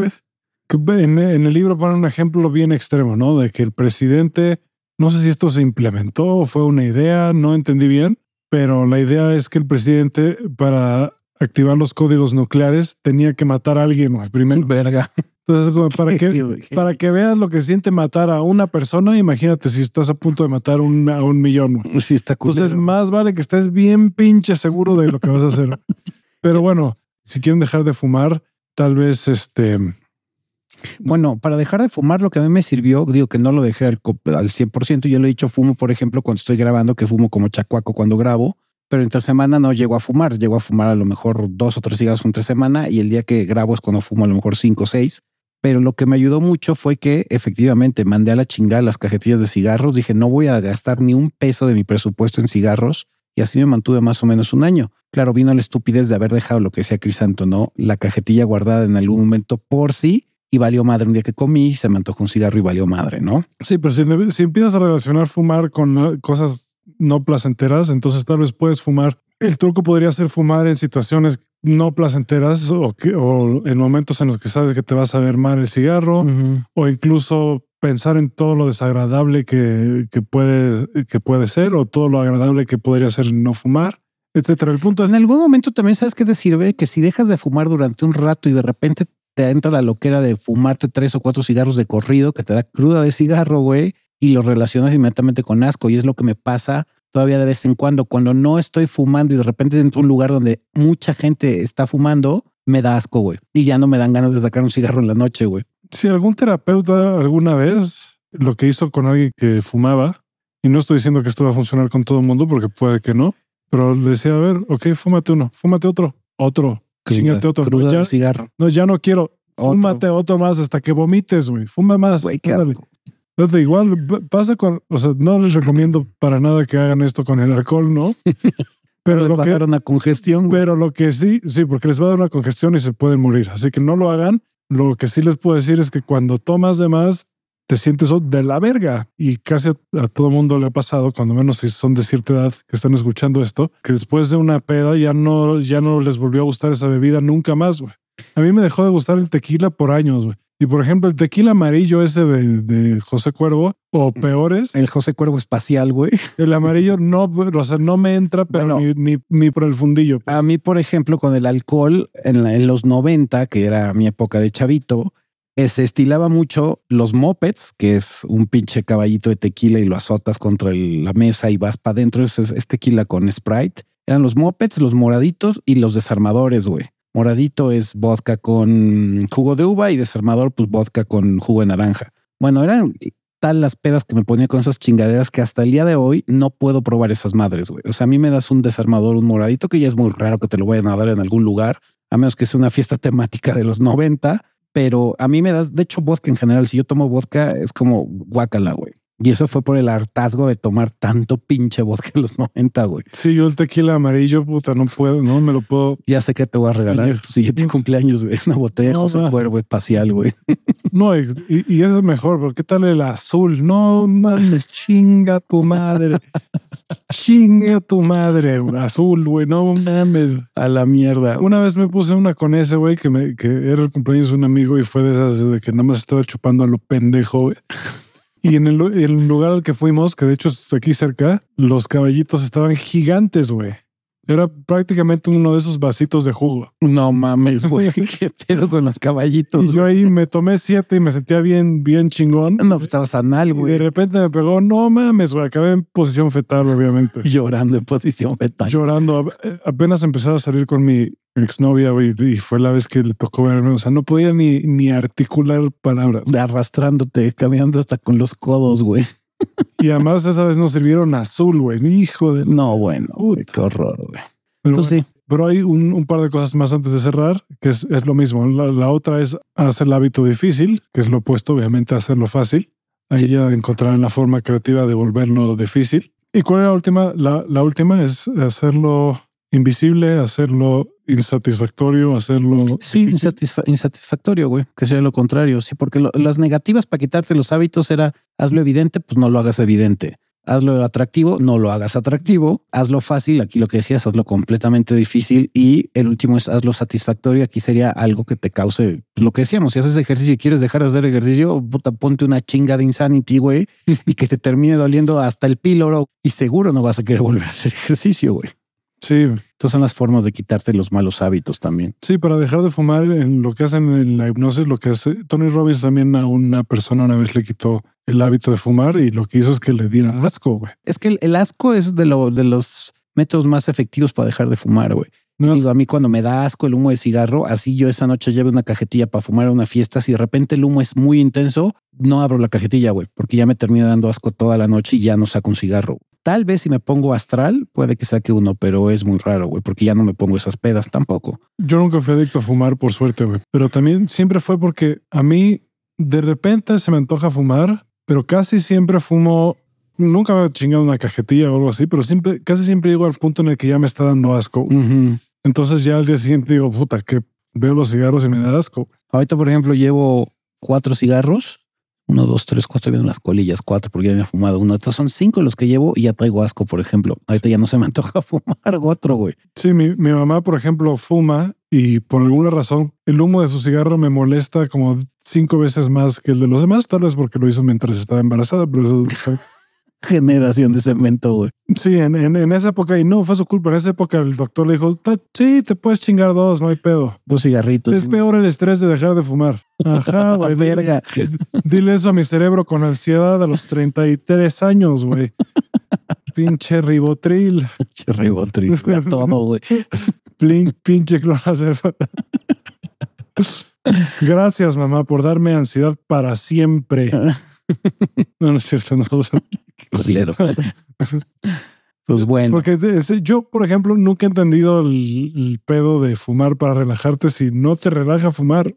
S1: En, en el libro ponen un ejemplo bien extremo, ¿no? De que el presidente, no sé si esto se implementó o fue una idea, no entendí bien, pero la idea es que el presidente para activar los códigos nucleares tenía que matar a alguien primero.
S2: Verga.
S1: Entonces, para que, para que veas lo que siente matar a una persona, imagínate si estás a punto de matar un, a un millón.
S2: Sí, está
S1: Entonces, más vale que estés bien pinche seguro de lo que vas a hacer. Pero bueno, si quieren dejar de fumar, tal vez este.
S2: Bueno, para dejar de fumar, lo que a mí me sirvió, digo que no lo dejé al, al 100%. Yo lo he dicho, fumo, por ejemplo, cuando estoy grabando, que fumo como chacuaco cuando grabo pero entre semana no llego a fumar. Llego a fumar a lo mejor dos o tres cigarros entre semana y el día que grabo es cuando fumo a lo mejor cinco o seis. Pero lo que me ayudó mucho fue que efectivamente mandé a la chingada las cajetillas de cigarros. Dije, no voy a gastar ni un peso de mi presupuesto en cigarros. Y así me mantuve más o menos un año. Claro, vino la estupidez de haber dejado lo que decía Crisanto, ¿no? La cajetilla guardada en algún momento por sí y valió madre un día que comí, se me antojó un cigarro y valió madre, ¿no?
S1: Sí, pero si, si empiezas a relacionar fumar con cosas no placenteras, entonces tal vez puedes fumar. El truco podría ser fumar en situaciones no placenteras o, que, o en momentos en los que sabes que te vas a ver mal el cigarro o incluso pensar en todo lo desagradable que, puede, que puede ser o todo lo agradable que podría ser no fumar, etcétera. El punto es...
S2: En algún momento también sabes que te sirve que si dejas de fumar durante un rato y de repente te entra la loquera de fumarte tres o cuatro cigarros de corrido que te da cruda de cigarro, güey, y lo relacionas inmediatamente con asco. Y es lo que me pasa todavía de vez en cuando. Cuando no estoy fumando y de repente entro a un lugar donde mucha gente está fumando, me da asco, güey. Y ya no me dan ganas de sacar un cigarro en la noche, güey.
S1: Si algún terapeuta alguna vez lo que hizo con alguien que fumaba, y no estoy diciendo que esto va a funcionar con todo el mundo porque puede que no, pero le decía, a ver, ok, fúmate uno, fúmate otro, otro, chingate otro.
S2: ya, cigarro.
S1: No, ya no quiero. Fúmate otro más hasta que vomites, güey. Fuma más.
S2: Güey, qué asco
S1: igual pasa con, o sea, no les recomiendo para nada que hagan esto con el alcohol, ¿no?
S2: Pero les va a dar una congestión.
S1: Pero lo que sí, sí, porque les va a dar una congestión y se pueden morir. Así que no lo hagan. Lo que sí les puedo decir es que cuando tomas de más, te sientes de la verga. Y casi a, todo mundo le ha pasado, cuando menos si son de cierta edad que están escuchando esto, que después de una peda ya no, ya no les volvió a gustar esa bebida nunca más. A mí me dejó de gustar el tequila por años. Y por ejemplo, el tequila amarillo ese de, José Cuervo o peores.
S2: El José Cuervo espacial, güey.
S1: El amarillo no, o sea, no me entra, pero ni, ni, por el fundillo.
S2: Pues. A mí, por ejemplo, con el alcohol en, en los 90, que era mi época de chavito, eh, se estilaba mucho los mopeds, que es un pinche caballito de tequila y lo azotas contra la mesa y vas para adentro. Es, es tequila con Sprite. Eran los mopeds, los moraditos y los desarmadores, güey. Moradito es vodka con jugo de uva y desarmador, pues vodka con jugo de naranja. Bueno, eran tal las pedas que me ponía con esas chingaderas que hasta el día de hoy no puedo probar esas madres, güey. O sea, a mí me das un desarmador, un moradito, que ya es muy raro que te lo vayan a dar en algún lugar, a menos que sea una fiesta temática de los 90, pero a mí me das, de hecho, vodka en general, si yo tomo vodka es como guacala, güey. Y eso fue por el hartazgo de tomar tanto pinche vodka en los 90, güey.
S1: Sí, yo el tequila amarillo, puta, no puedo, no me lo puedo.
S2: Ya sé que te voy a regalar tu siguiente cumpleaños, güey. Una botella de José Cuervo espacial, güey.
S1: No, y, y, eso es mejor, porque ¿qué tal el azul? No mames, chinga tu madre. chinga tu madre, azul, güey, no mames.
S2: A la mierda.
S1: Una vez me puse una con ese, güey, que, me, que era el cumpleaños de un amigo y fue de esas de que nada más estaba chupando a lo pendejo, güey. Y en el, lugar al que fuimos, que de hecho es aquí cerca, los caballitos estaban gigantes, güey. Era prácticamente uno de esos vasitos de jugo.
S2: No mames, güey. ¿Qué pedo con los caballitos?
S1: Y yo ahí me tomé siete y me sentía bien, bien chingón.
S2: No, pues estabas anal, güey.
S1: Y de repente me pegó, no mames, güey. Acabé en posición fetal, obviamente.
S2: Llorando en posición fetal.
S1: Llorando. Apenas empezaba a salir con mi exnovia, güey, y fue la vez que le tocó verme. O sea, no podía ni, ni articular palabras.
S2: De arrastrándote, caminando hasta con los codos, güey.
S1: Y además esa vez nos sirvieron azul, güey. Hijo de...
S2: No, bueno, qué horror, güey.
S1: Pero, pues sí. Pero hay un, par de cosas más antes de cerrar, que es, lo mismo. La, otra es hacer el hábito difícil, que es lo opuesto, obviamente, a hacerlo fácil. Ahí ya encontrarán la forma creativa de volverlo difícil. ¿Y cuál es la última? La, la última es hacerlo invisible, hacerlo insatisfactorio, hacerlo.
S2: Sí, insatisfactorio, güey, que sea lo contrario. Sí, porque las negativas para quitarte los hábitos era hazlo evidente, pues no lo hagas evidente. Hazlo atractivo, no lo hagas atractivo. Hazlo fácil, aquí lo que decías, hazlo completamente difícil. Y el último es hazlo satisfactorio. Aquí sería algo que te cause lo que decíamos. Si haces ejercicio y quieres dejar de hacer ejercicio, puta, ponte una chinga de insanity, güey, y que te termine doliendo hasta el píloro. Y seguro no vas a querer volver a hacer ejercicio, güey.
S1: Sí.
S2: Entonces son las formas de quitarte los malos hábitos también.
S1: Sí, para dejar de fumar, en lo que hacen en la hipnosis, lo que hace Tony Robbins también a una persona una vez le quitó el hábito de fumar y lo que hizo es que le diera asco, güey.
S2: Es que el, asco es de, lo, de los métodos más efectivos para dejar de fumar, güey. Digo, a mí cuando me da asco el humo de cigarro, así yo esa noche llevo una cajetilla para fumar a una fiesta. Si de repente el humo es muy intenso, no abro la cajetilla, güey, porque ya me termina dando asco toda la noche y ya no saco un cigarro. Tal vez si me pongo astral, puede que saque uno, pero es muy raro, güey, porque ya no me pongo esas pedas tampoco.
S1: Yo nunca fui adicto a fumar, por suerte, güey. Pero también siempre fue porque a mí de repente se me antoja fumar, pero casi siempre fumo. Nunca me he chingado una cajetilla o algo así, pero siempre, casi siempre llego al punto en el que ya me está dando asco. Entonces ya al día siguiente digo, puta, que veo los cigarros y me da asco.
S2: Ahorita, por ejemplo, llevo cuatro cigarros uno, dos, tres, cuatro, vienen las colillas, cuatro, porque ya me he fumado uno. Estos son cinco los que llevo y ya traigo asco, por ejemplo. Ahorita ya no se me antoja fumar otro, güey.
S1: Sí, mi, mi mamá, por ejemplo, fuma y por alguna razón el humo de su cigarro me molesta como cinco veces más que el de los demás, tal vez porque lo hizo mientras estaba embarazada, pero eso
S2: generación de cemento, güey.
S1: Sí, en, en, esa época, y no fue su culpa, en esa época el doctor le dijo, sí, te puedes chingar dos, no hay pedo.
S2: Dos cigarritos.
S1: Es peor el estrés de dejar de fumar. Ajá, güey.
S2: Verga.
S1: Dile eso a mi cerebro con ansiedad a los 33 años, güey. Pinche ribotril.
S2: Pinche ribotril. todo, güey.
S1: Pinche clonazepam. Gracias, mamá, por darme ansiedad para siempre. no, no es cierto, no.
S2: Pues bueno.
S1: Porque yo, por ejemplo, nunca he entendido el, pedo de fumar para relajarte. Si no te relaja fumar,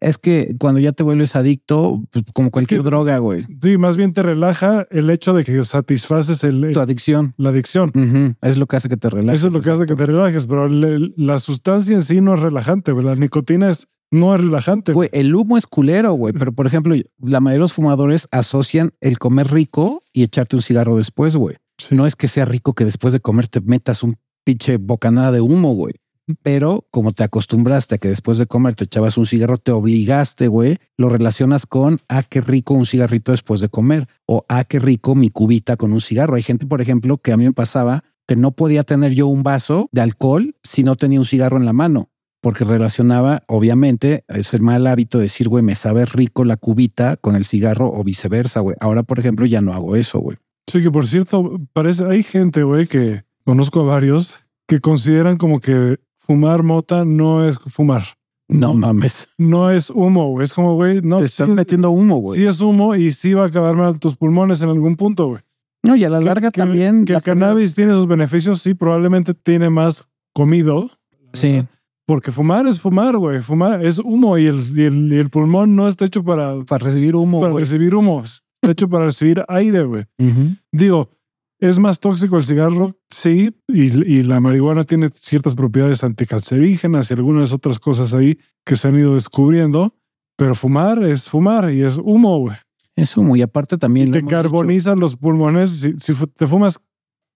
S2: es que cuando ya te vuelves adicto, pues, como cualquier droga, güey.
S1: Sí, más bien te relaja el hecho de que satisfaces el,
S2: tu adicción.
S1: La adicción.
S2: Es lo que hace que te relajes.
S1: Eso es lo que hace que te relajes, pero la sustancia en sí no es relajante. La nicotina es no es relajante.
S2: Güey, el humo es culero, güey. Pero por ejemplo, la mayoría de los fumadores asocian el comer rico y echarte un cigarro después, güey. No es que sea rico que después de comer te metas un pinche bocanada de humo, güey. Pero como te acostumbraste a que después de comer te echabas un cigarro, te obligaste, güey, lo relacionas con, ah, qué rico un cigarrito después de comer. O, ah, qué rico mi cubita con un cigarro. Hay gente, por ejemplo, que a mí me pasaba que no podía tener yo un vaso de alcohol si no tenía un cigarro en la mano porque relacionaba, obviamente, es el mal hábito de decir, güey, me sabe rico la cubita con el cigarro o viceversa, güey. Ahora, por ejemplo, ya no hago eso, güey.
S1: Sí, que por cierto, parece, hay gente, güey, que conozco a varios que consideran como que fumar mota no es fumar.
S2: No mames.
S1: No es humo, güey. Es como, güey, no.
S2: Te estás metiendo humo, güey.
S1: Sí es humo y sí va a acabar mal tus pulmones en algún punto, güey.
S2: No, y a la larga
S1: Que-
S2: también.
S1: Que
S2: la-
S1: el cannabis tiene sus beneficios, sí, probablemente tiene más comido.
S2: Sí.
S1: Porque fumar es fumar, güey. Fumar es humo y el, y el, y el pulmón no está hecho para,
S2: Para recibir humo,
S1: para recibir humo. Está hecho para recibir aire, güey. Digo, ¿es más tóxico el cigarro? Sí. Y, y la marihuana tiene ciertas propiedades anticancerígenas y algunas otras cosas ahí que se han ido descubriendo. Pero fumar es fumar y es humo, güey.
S2: Es humo. Y aparte también. lo
S1: Te carbonizan los pulmones. Si, te fumas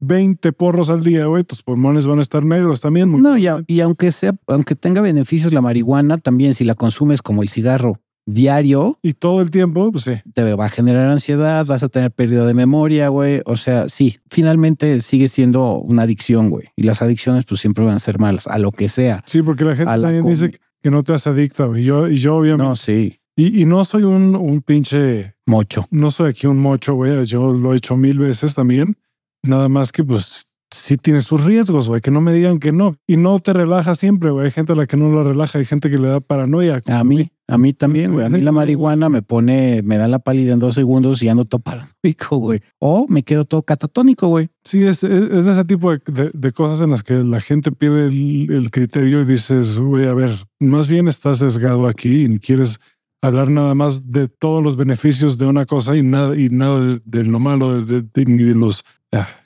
S1: 20 porros al día, güey, tus pulmones van a estar negros también. muy-
S2: No, y, a- y aunque sea, aunque tenga beneficios la marihuana, también si la consumes como el cigarro diario,
S1: Y todo el tiempo, pues sí.
S2: te va a generar ansiedad, vas a tener pérdida de memoria, güey. O sea, sí, finalmente sigue siendo una adicción, güey. Y las adicciones, pues siempre van a ser malas, a lo que sea.
S1: Sí, porque la gente
S2: la
S1: también dice que no te hace adicta, güey. Yo, y yo obviamente.
S2: No, sí,
S1: Y, y no soy un, un pinche
S2: mocho.
S1: no soy aquí un mocho, güey. Yo lo he hecho mil veces también. Nada más que, pues, sí tiene sus riesgos, güey. Que no me digan que no. Y no te relaja siempre, güey. Hay gente a la que no la relaja. Hay gente que le da paranoia.
S2: A mí, a mí también, güey. A mí la marihuana me pone, me da la pálida en dos segundos y ando todo paranoico, güey. O me quedo todo catatónico, güey.
S1: Sí, es, es, ese tipo de, de- de cosas en las que la gente pide el, el criterio y dices, güey, a ver, más bien estás sesgado aquí y quieres hablar nada más de todos los beneficios de una cosa y nada, y nada de, de lo malo, ni de los,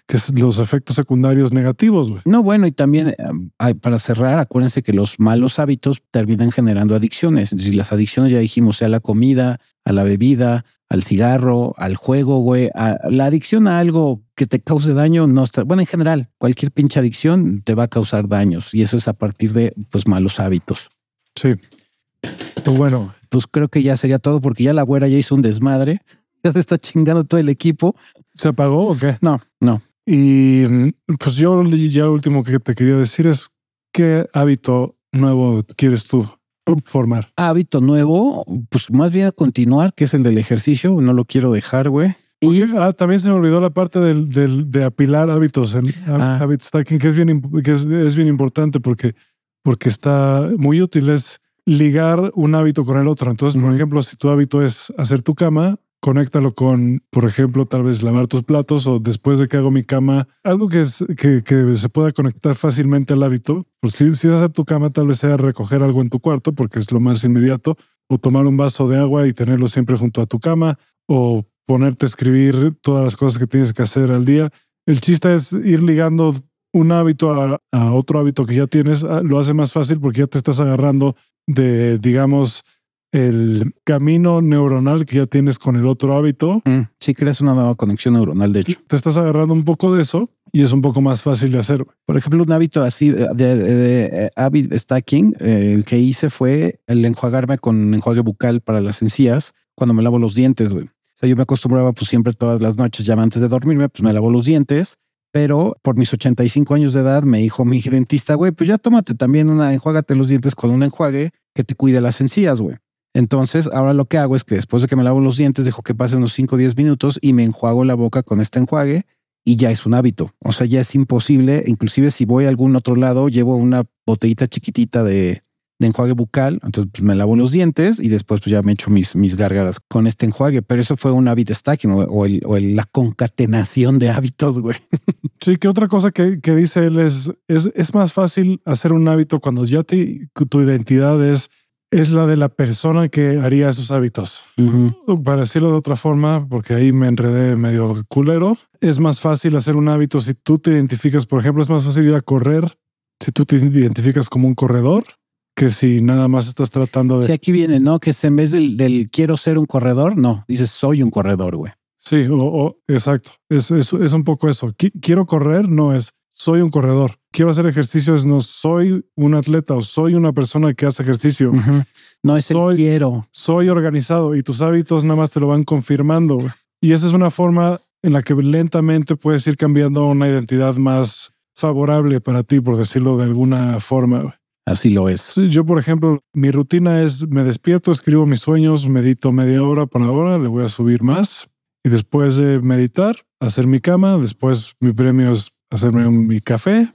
S1: que es los efectos secundarios negativos.
S2: No, bueno, y también eh, para cerrar, acuérdense que los malos hábitos terminan generando adicciones. Y las adicciones, ya dijimos, sea a la comida, a la bebida, al cigarro, al juego, güey. a- la adicción a algo que te cause daño no está. Bueno, en general, cualquier pinche adicción te va a causar daños y eso es a partir de pues malos hábitos.
S1: Sí. Pues bueno,
S2: Pues creo que ya sería todo porque ya la güera ya hizo un desmadre. Ya se está chingando todo el equipo.
S1: ¿Se apagó o qué?
S2: No, no.
S1: Y mm, pues yo ya lo último que te quería decir es qué hábito nuevo quieres tú formar.
S2: Hábito nuevo, pues más bien a continuar, que es el del ejercicio. No lo quiero dejar, güey. Y
S1: Ah, también se me olvidó la parte del, del- de apilar hábitos en
S2: Ah.
S1: habit stacking, que es bien, que es, es bien importante porque, porque está muy útil. Es ligar un hábito con el otro. Entonces, por ejemplo, si tu hábito es hacer tu cama, conéctalo con, por ejemplo, tal vez lavar tus platos o después de que hago mi cama, algo que, es, que, se pueda conectar fácilmente al hábito. Pues si, si es hacer tu cama, tal vez sea recoger algo en tu cuarto porque es lo más inmediato o tomar un vaso de agua y tenerlo siempre junto a tu cama o ponerte a escribir todas las cosas que tienes que hacer al día. El chiste es ir ligando un hábito a, a otro hábito que ya tienes. Ah, Lo hace más fácil porque ya te estás agarrando de, digamos, el camino neuronal que ya tienes con el otro hábito.
S2: mm, sí creas una nueva conexión neuronal, de hecho.
S1: Te estás agarrando un poco de eso y es un poco más fácil de hacer.
S2: Por ejemplo, un hábito así de, de- de- de habit stacking, eh, el que hice fue el enjuagarme con enjuague bucal para las encías cuando me lavo los dientes, güey. O sea, yo me acostumbraba pues siempre todas las noches, ya antes de dormirme, pues me lavo los dientes. Pero por mis 85 años de edad me dijo mi dentista, güey, pues ya tómate también una, enjuágate los dientes con un enjuague que te cuide las encías, güey. Entonces, ahora lo que hago es que después de que me lavo los dientes, dejo que pase unos 5 o 10 minutos y me enjuago la boca con este enjuague y ya es un hábito. O sea, ya es imposible. Inclusive si voy a algún otro lado, llevo una botellita chiquitita de, de enjuague bucal. Entonces pues, me lavo los dientes y después pues ya me echo mis, mis gárgaras con este enjuague. Pero eso fue un habit stacking o, o el- o el- la concatenación de hábitos, güey.
S1: Sí, que otra cosa que, que dice él es, es, es más fácil hacer un hábito cuando ya te, tu identidad es, es la de la persona que haría esos hábitos. Para decirlo de otra forma, porque ahí me enredé medio culero, es más fácil hacer un hábito si tú te identificas, por ejemplo, es más fácil ir a correr si tú te identificas como un corredor que si nada más estás tratando de...
S2: Sí, aquí viene, ¿no? Que en vez del, del quiero ser un corredor, no, dices soy un corredor, güey.
S1: Sí, o, o- exacto. Es, es, es un poco eso. Qui- Quiero correr, no es soy un corredor. Quiero hacer ejercicio, es no soy un atleta o soy una persona que hace ejercicio.
S2: No es
S1: Soy-
S2: el quiero.
S1: Soy organizado y tus hábitos nada más te lo van confirmando. Y esa es una forma en la que lentamente puedes ir cambiando una identidad más favorable para ti, por decirlo de alguna forma.
S2: Así lo es.
S1: yo, por ejemplo, mi rutina es me despierto, escribo mis sueños, medito media hora por hora, le voy a subir más. Y después de meditar, hacer mi cama. Después mi premio es hacerme mi café.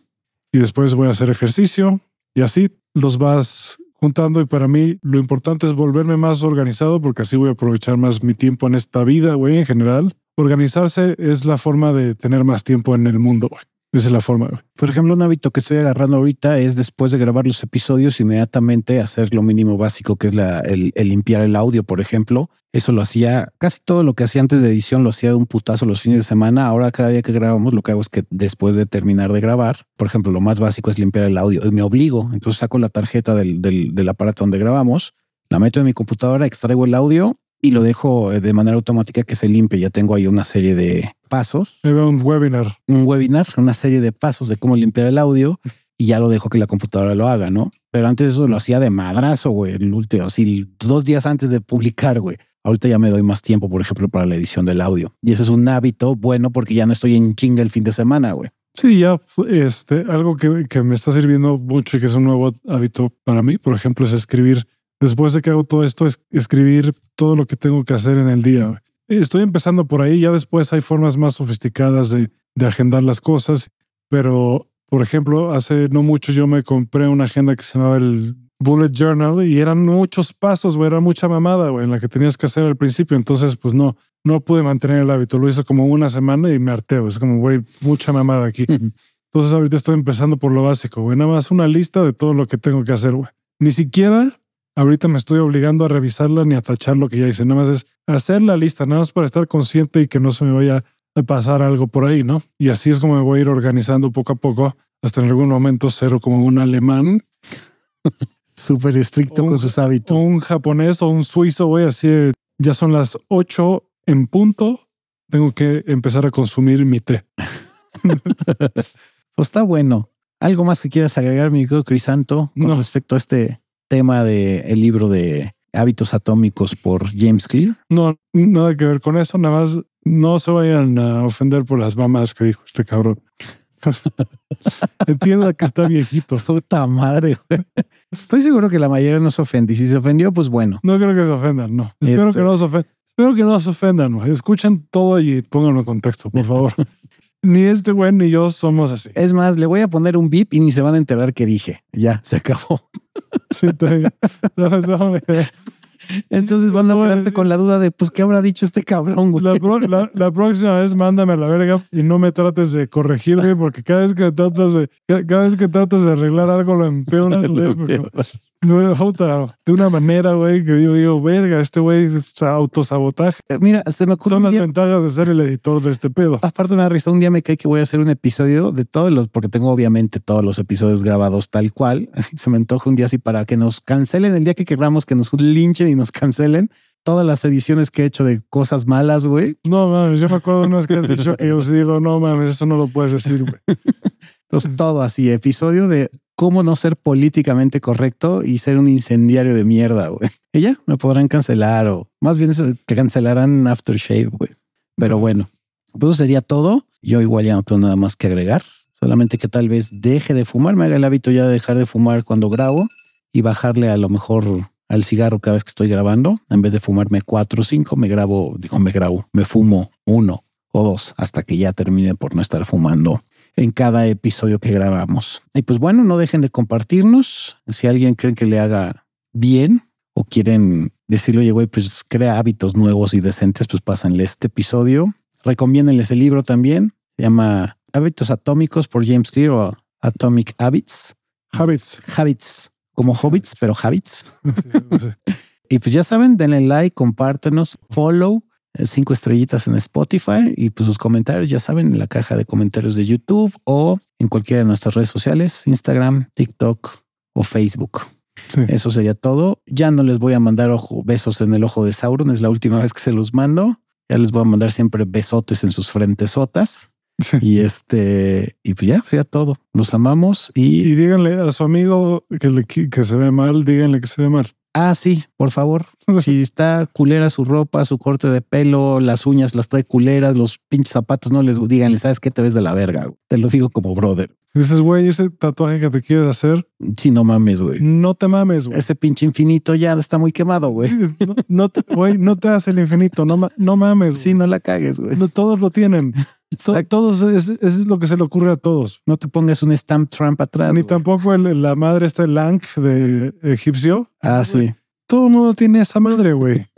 S1: Y después voy a hacer ejercicio. Y así los vas juntando. Y para mí lo importante es volverme más organizado porque así voy a aprovechar más mi tiempo en esta vida, güey, en general. Organizarse es la forma de tener más tiempo en el mundo. Esa es la forma.
S2: Por ejemplo, un hábito que estoy agarrando ahorita es después de grabar los episodios, inmediatamente hacer lo mínimo básico, que es el, limpiar el audio, por ejemplo. Eso lo hacía, casi todo lo que hacía antes de edición lo hacía de un putazo los fines de semana. Ahora cada día que grabamos lo que hago es que después de terminar de grabar, por ejemplo, lo más básico es limpiar el audio y me obligo. Entonces saco la tarjeta del, del aparato donde grabamos, la meto en mi computadora, extraigo el audio y lo dejo eh, de manera automática que se limpie. Ya tengo ahí una serie de pasos.
S1: Un webinar.
S2: Un webinar, una serie de pasos de cómo limpiar el audio y ya lo dejo que la computadora lo haga, ¿no? Pero antes eso lo hacía de madrazo, güey, el último, así dos días antes de publicar, güey. Ahorita ya me doy más tiempo, por ejemplo, para la edición del audio. Y ese es un hábito bueno porque ya no estoy en chinga el fin de semana, güey.
S1: Sí, ya este, algo que, que me está sirviendo mucho y que es un nuevo hábito para mí, por ejemplo, es escribir después de que hago todo esto, es escribir todo lo que tengo que hacer en el día. Estoy empezando por ahí, ya después hay formas más sofisticadas de, de agendar las cosas, pero por ejemplo, hace no mucho yo me compré una agenda que se llamaba el Bullet Journal y eran muchos pasos, güey, era mucha mamada, güey, en la que tenías que hacer al principio. Entonces, pues no, no pude mantener el hábito. Lo hice como una semana y me harté, Es como, güey, mucha mamada aquí. Entonces ahorita estoy empezando por lo básico, güey. Nada más una lista de todo lo que tengo que hacer, güey. Ni siquiera ahorita me estoy obligando a revisarla ni a tachar lo que ya hice. Nada más es hacer la lista, nada más para estar consciente y que no se me vaya a pasar algo por ahí, ¿no? Y así es como me voy a ir organizando poco a poco hasta en algún momento cero como un alemán.
S2: Súper estricto con sus hábitos.
S1: Un japonés o un suizo, güey, así ya son las ocho en punto. Tengo que empezar a consumir mi té.
S2: pues está bueno. ¿Algo más que quieras agregar, mi amigo Crisanto, con respecto a este tema del el libro de hábitos atómicos por James Clear?
S1: No, nada que ver con eso. Nada más no se vayan a ofender por las mamás que dijo este cabrón. Entienda que está viejito.
S2: Puta madre. Estoy seguro que la mayoría no se ofende. Y si se ofendió, pues bueno.
S1: No creo que se ofendan, no. Espero este que no se ofendan. Espero que no se ofendan. Escuchen todo y pónganlo en contexto, por favor. ni este güey ni yo somos así.
S2: Es más, le voy a poner un beep y ni se van a enterar que dije. Ya, se acabó. 是 对，然后是红的。entonces van a quedarse con la duda de, pues, ¿qué habrá dicho este cabrón?
S1: Güey? La, próxima vez mándame a la verga y no me trates de corregirme porque cada vez que tratas de, cada vez que tratas de arreglar algo lo empeoras, güey. de una manera, güey, que yo digo, verga, este güey es autosabotaje.
S2: Eh, mira, se me ocurre.
S1: Son las ventajas de ser el editor de este pedo.
S2: Aparte, me da risa. Un día me cae que voy a hacer un episodio de todos los, porque tengo obviamente todos los episodios grabados tal cual. Se me antoja un día así para que nos cancelen el día que queramos, que nos linchen y nos cancelen todas las ediciones que he hecho de cosas malas, güey.
S1: No mames, yo me acuerdo una vez que has dicho que yo digo, no mames, eso no lo puedes decir, güey.
S2: Entonces, todo así, episodio de cómo no ser políticamente correcto y ser un incendiario de mierda, güey. Y ya me podrán cancelar o más bien que cancelarán Aftershave, güey. Pero bueno, pues eso sería todo. Yo igual ya no tengo nada más que agregar. Solamente que tal vez deje de fumar, me haga el hábito ya de dejar de fumar cuando grabo y bajarle a lo mejor al cigarro cada vez que estoy grabando. En vez de fumarme cuatro o cinco, me grabo, digo, me grabo, me fumo uno o dos hasta que ya termine por no estar fumando en cada episodio que grabamos. Y pues bueno, no dejen de compartirnos. Si alguien cree que le haga bien o quieren decirle, oye, güey, pues crea hábitos nuevos y decentes, pues pásenle este episodio. Recomiéndenles el libro también. Se llama Hábitos Atómicos por James Clear o Atomic Habits.
S1: Habits.
S2: Habits como hobbits, pero habits. y pues ya saben, denle like, compártenos, follow, eh, cinco estrellitas en Spotify y pues sus comentarios, ya saben, en la caja de comentarios de YouTube o en cualquiera de nuestras redes sociales, Instagram, TikTok o Facebook. Eso sería todo. Ya no les voy a mandar ojo, besos en el ojo de Sauron, es la última vez que se los mando. Ya les voy a mandar siempre besotes en sus Y este, y pues ya sería todo. Los amamos y.
S1: Y díganle a su amigo que, le, que se ve mal, díganle que se ve mal.
S2: Ah, sí, por favor. si está culera su ropa, su corte de pelo, las uñas las trae culeras, los pinches zapatos, no les díganle, ¿sabes qué te ves de la verga? Te lo digo como brother.
S1: Dices, güey, ese tatuaje que te quieres hacer,
S2: Sí, no mames, güey.
S1: no te mames, güey.
S2: Ese pinche infinito ya está muy quemado, güey.
S1: No, no te, güey, no te hace el infinito, no, no mames.
S2: Sí, no la cagues, güey.
S1: No, todos lo tienen. To-
S2: Exacto.
S1: todos, es, es lo que se le ocurre a todos.
S2: No te pongas un stamp Trump atrás.
S1: Ni tampoco el- la madre este Lang de egipcio.
S2: Ah, sí.
S1: Todo el mundo tiene esa madre, güey.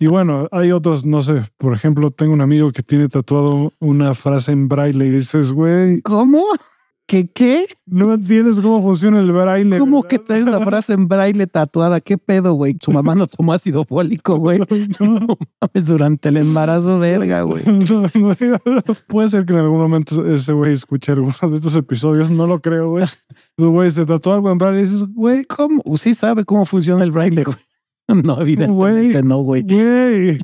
S1: Y bueno, hay otros, no sé, por ejemplo, tengo un amigo que tiene tatuado una frase en braille y dices, güey,
S2: ¿Cómo? ¿Qué qué?
S1: no entiendes cómo funciona el braille.
S2: ¿Cómo
S1: ¿verdad?
S2: que tengo la frase en braille tatuada? ¿Qué pedo, güey? Su mamá no tomó ácido fólico, güey.
S1: No,
S2: Mames, Durante el embarazo, verga, güey.
S1: no. Puede ser que en algún momento ese güey escuche alguno de estos episodios, no lo creo, güey. Pues, güey, se tatuó algo en braille y dices, güey,
S2: ¿Cómo? Sí sabe cómo funciona el braille, güey. No, evidentemente no, güey.
S1: güey,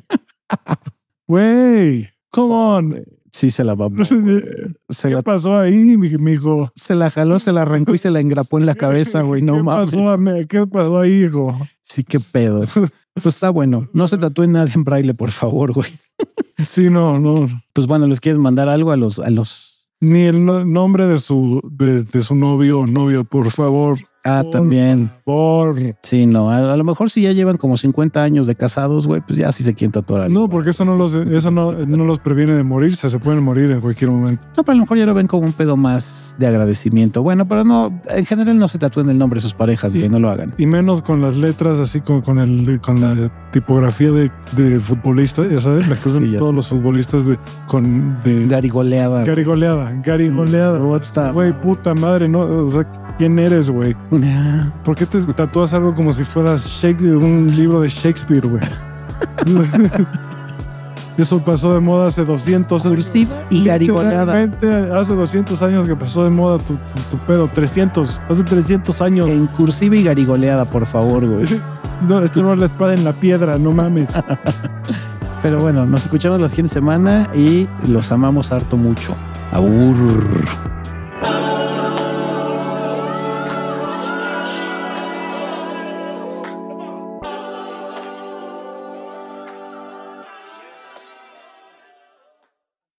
S1: güey, come on.
S2: Sí se la mamó. Se
S1: ¿Qué
S2: la,
S1: pasó ahí, mi, hijo?
S2: se la jaló, se la arrancó y se la engrapó en la cabeza, güey. No
S1: ¿Qué
S2: mames.
S1: pasó, ¿Qué pasó ahí, hijo?
S2: Sí, qué pedo. Pues está bueno. No se tatúen nadie en braille, por favor, güey.
S1: Sí, no, no.
S2: Pues bueno, ¿les quieres mandar algo a los, a los?
S1: Ni el no- nombre de su, de, de su novio o novio, por favor.
S2: Ah,
S1: Por
S2: también.
S1: Por.
S2: Sí, no. A, a lo mejor si ya llevan como 50 años de casados, güey, pues ya sí se quieren tatuar algo.
S1: No, porque eso no los, eso no, no los previene de morirse. Se pueden morir en cualquier momento.
S2: No, pero a lo mejor ya lo ven como un pedo más de agradecimiento. Bueno, pero no, en general no se tatúen el nombre de sus parejas, güey, no lo hagan.
S1: Y menos con las letras, así con, con, el, con la tipografía de, de futbolista, ya sabes, la que usan
S2: Sí,
S1: todos
S2: sé.
S1: los futbolistas de, con de
S2: Garigoleada.
S1: Gary Goleada, Gary
S2: Sí.
S1: Goleada.
S2: What's up?
S1: Güey, puta madre, no, o sea, ¿quién eres, güey? ¿Por qué te tatúas algo como si fueras Shakespeare, un libro de Shakespeare, güey? Eso pasó de moda hace 200 años.
S2: Cursiva y garigoleada.
S1: Hace 200 años que pasó de moda tu, tu- tu pedo. 300, hace 300 años.
S2: En cursiva y garigoleada, por favor, güey.
S1: No, esto no es la espada en la piedra, no mames.
S2: Pero bueno, nos escuchamos la siguiente semana y los amamos harto mucho. Abur.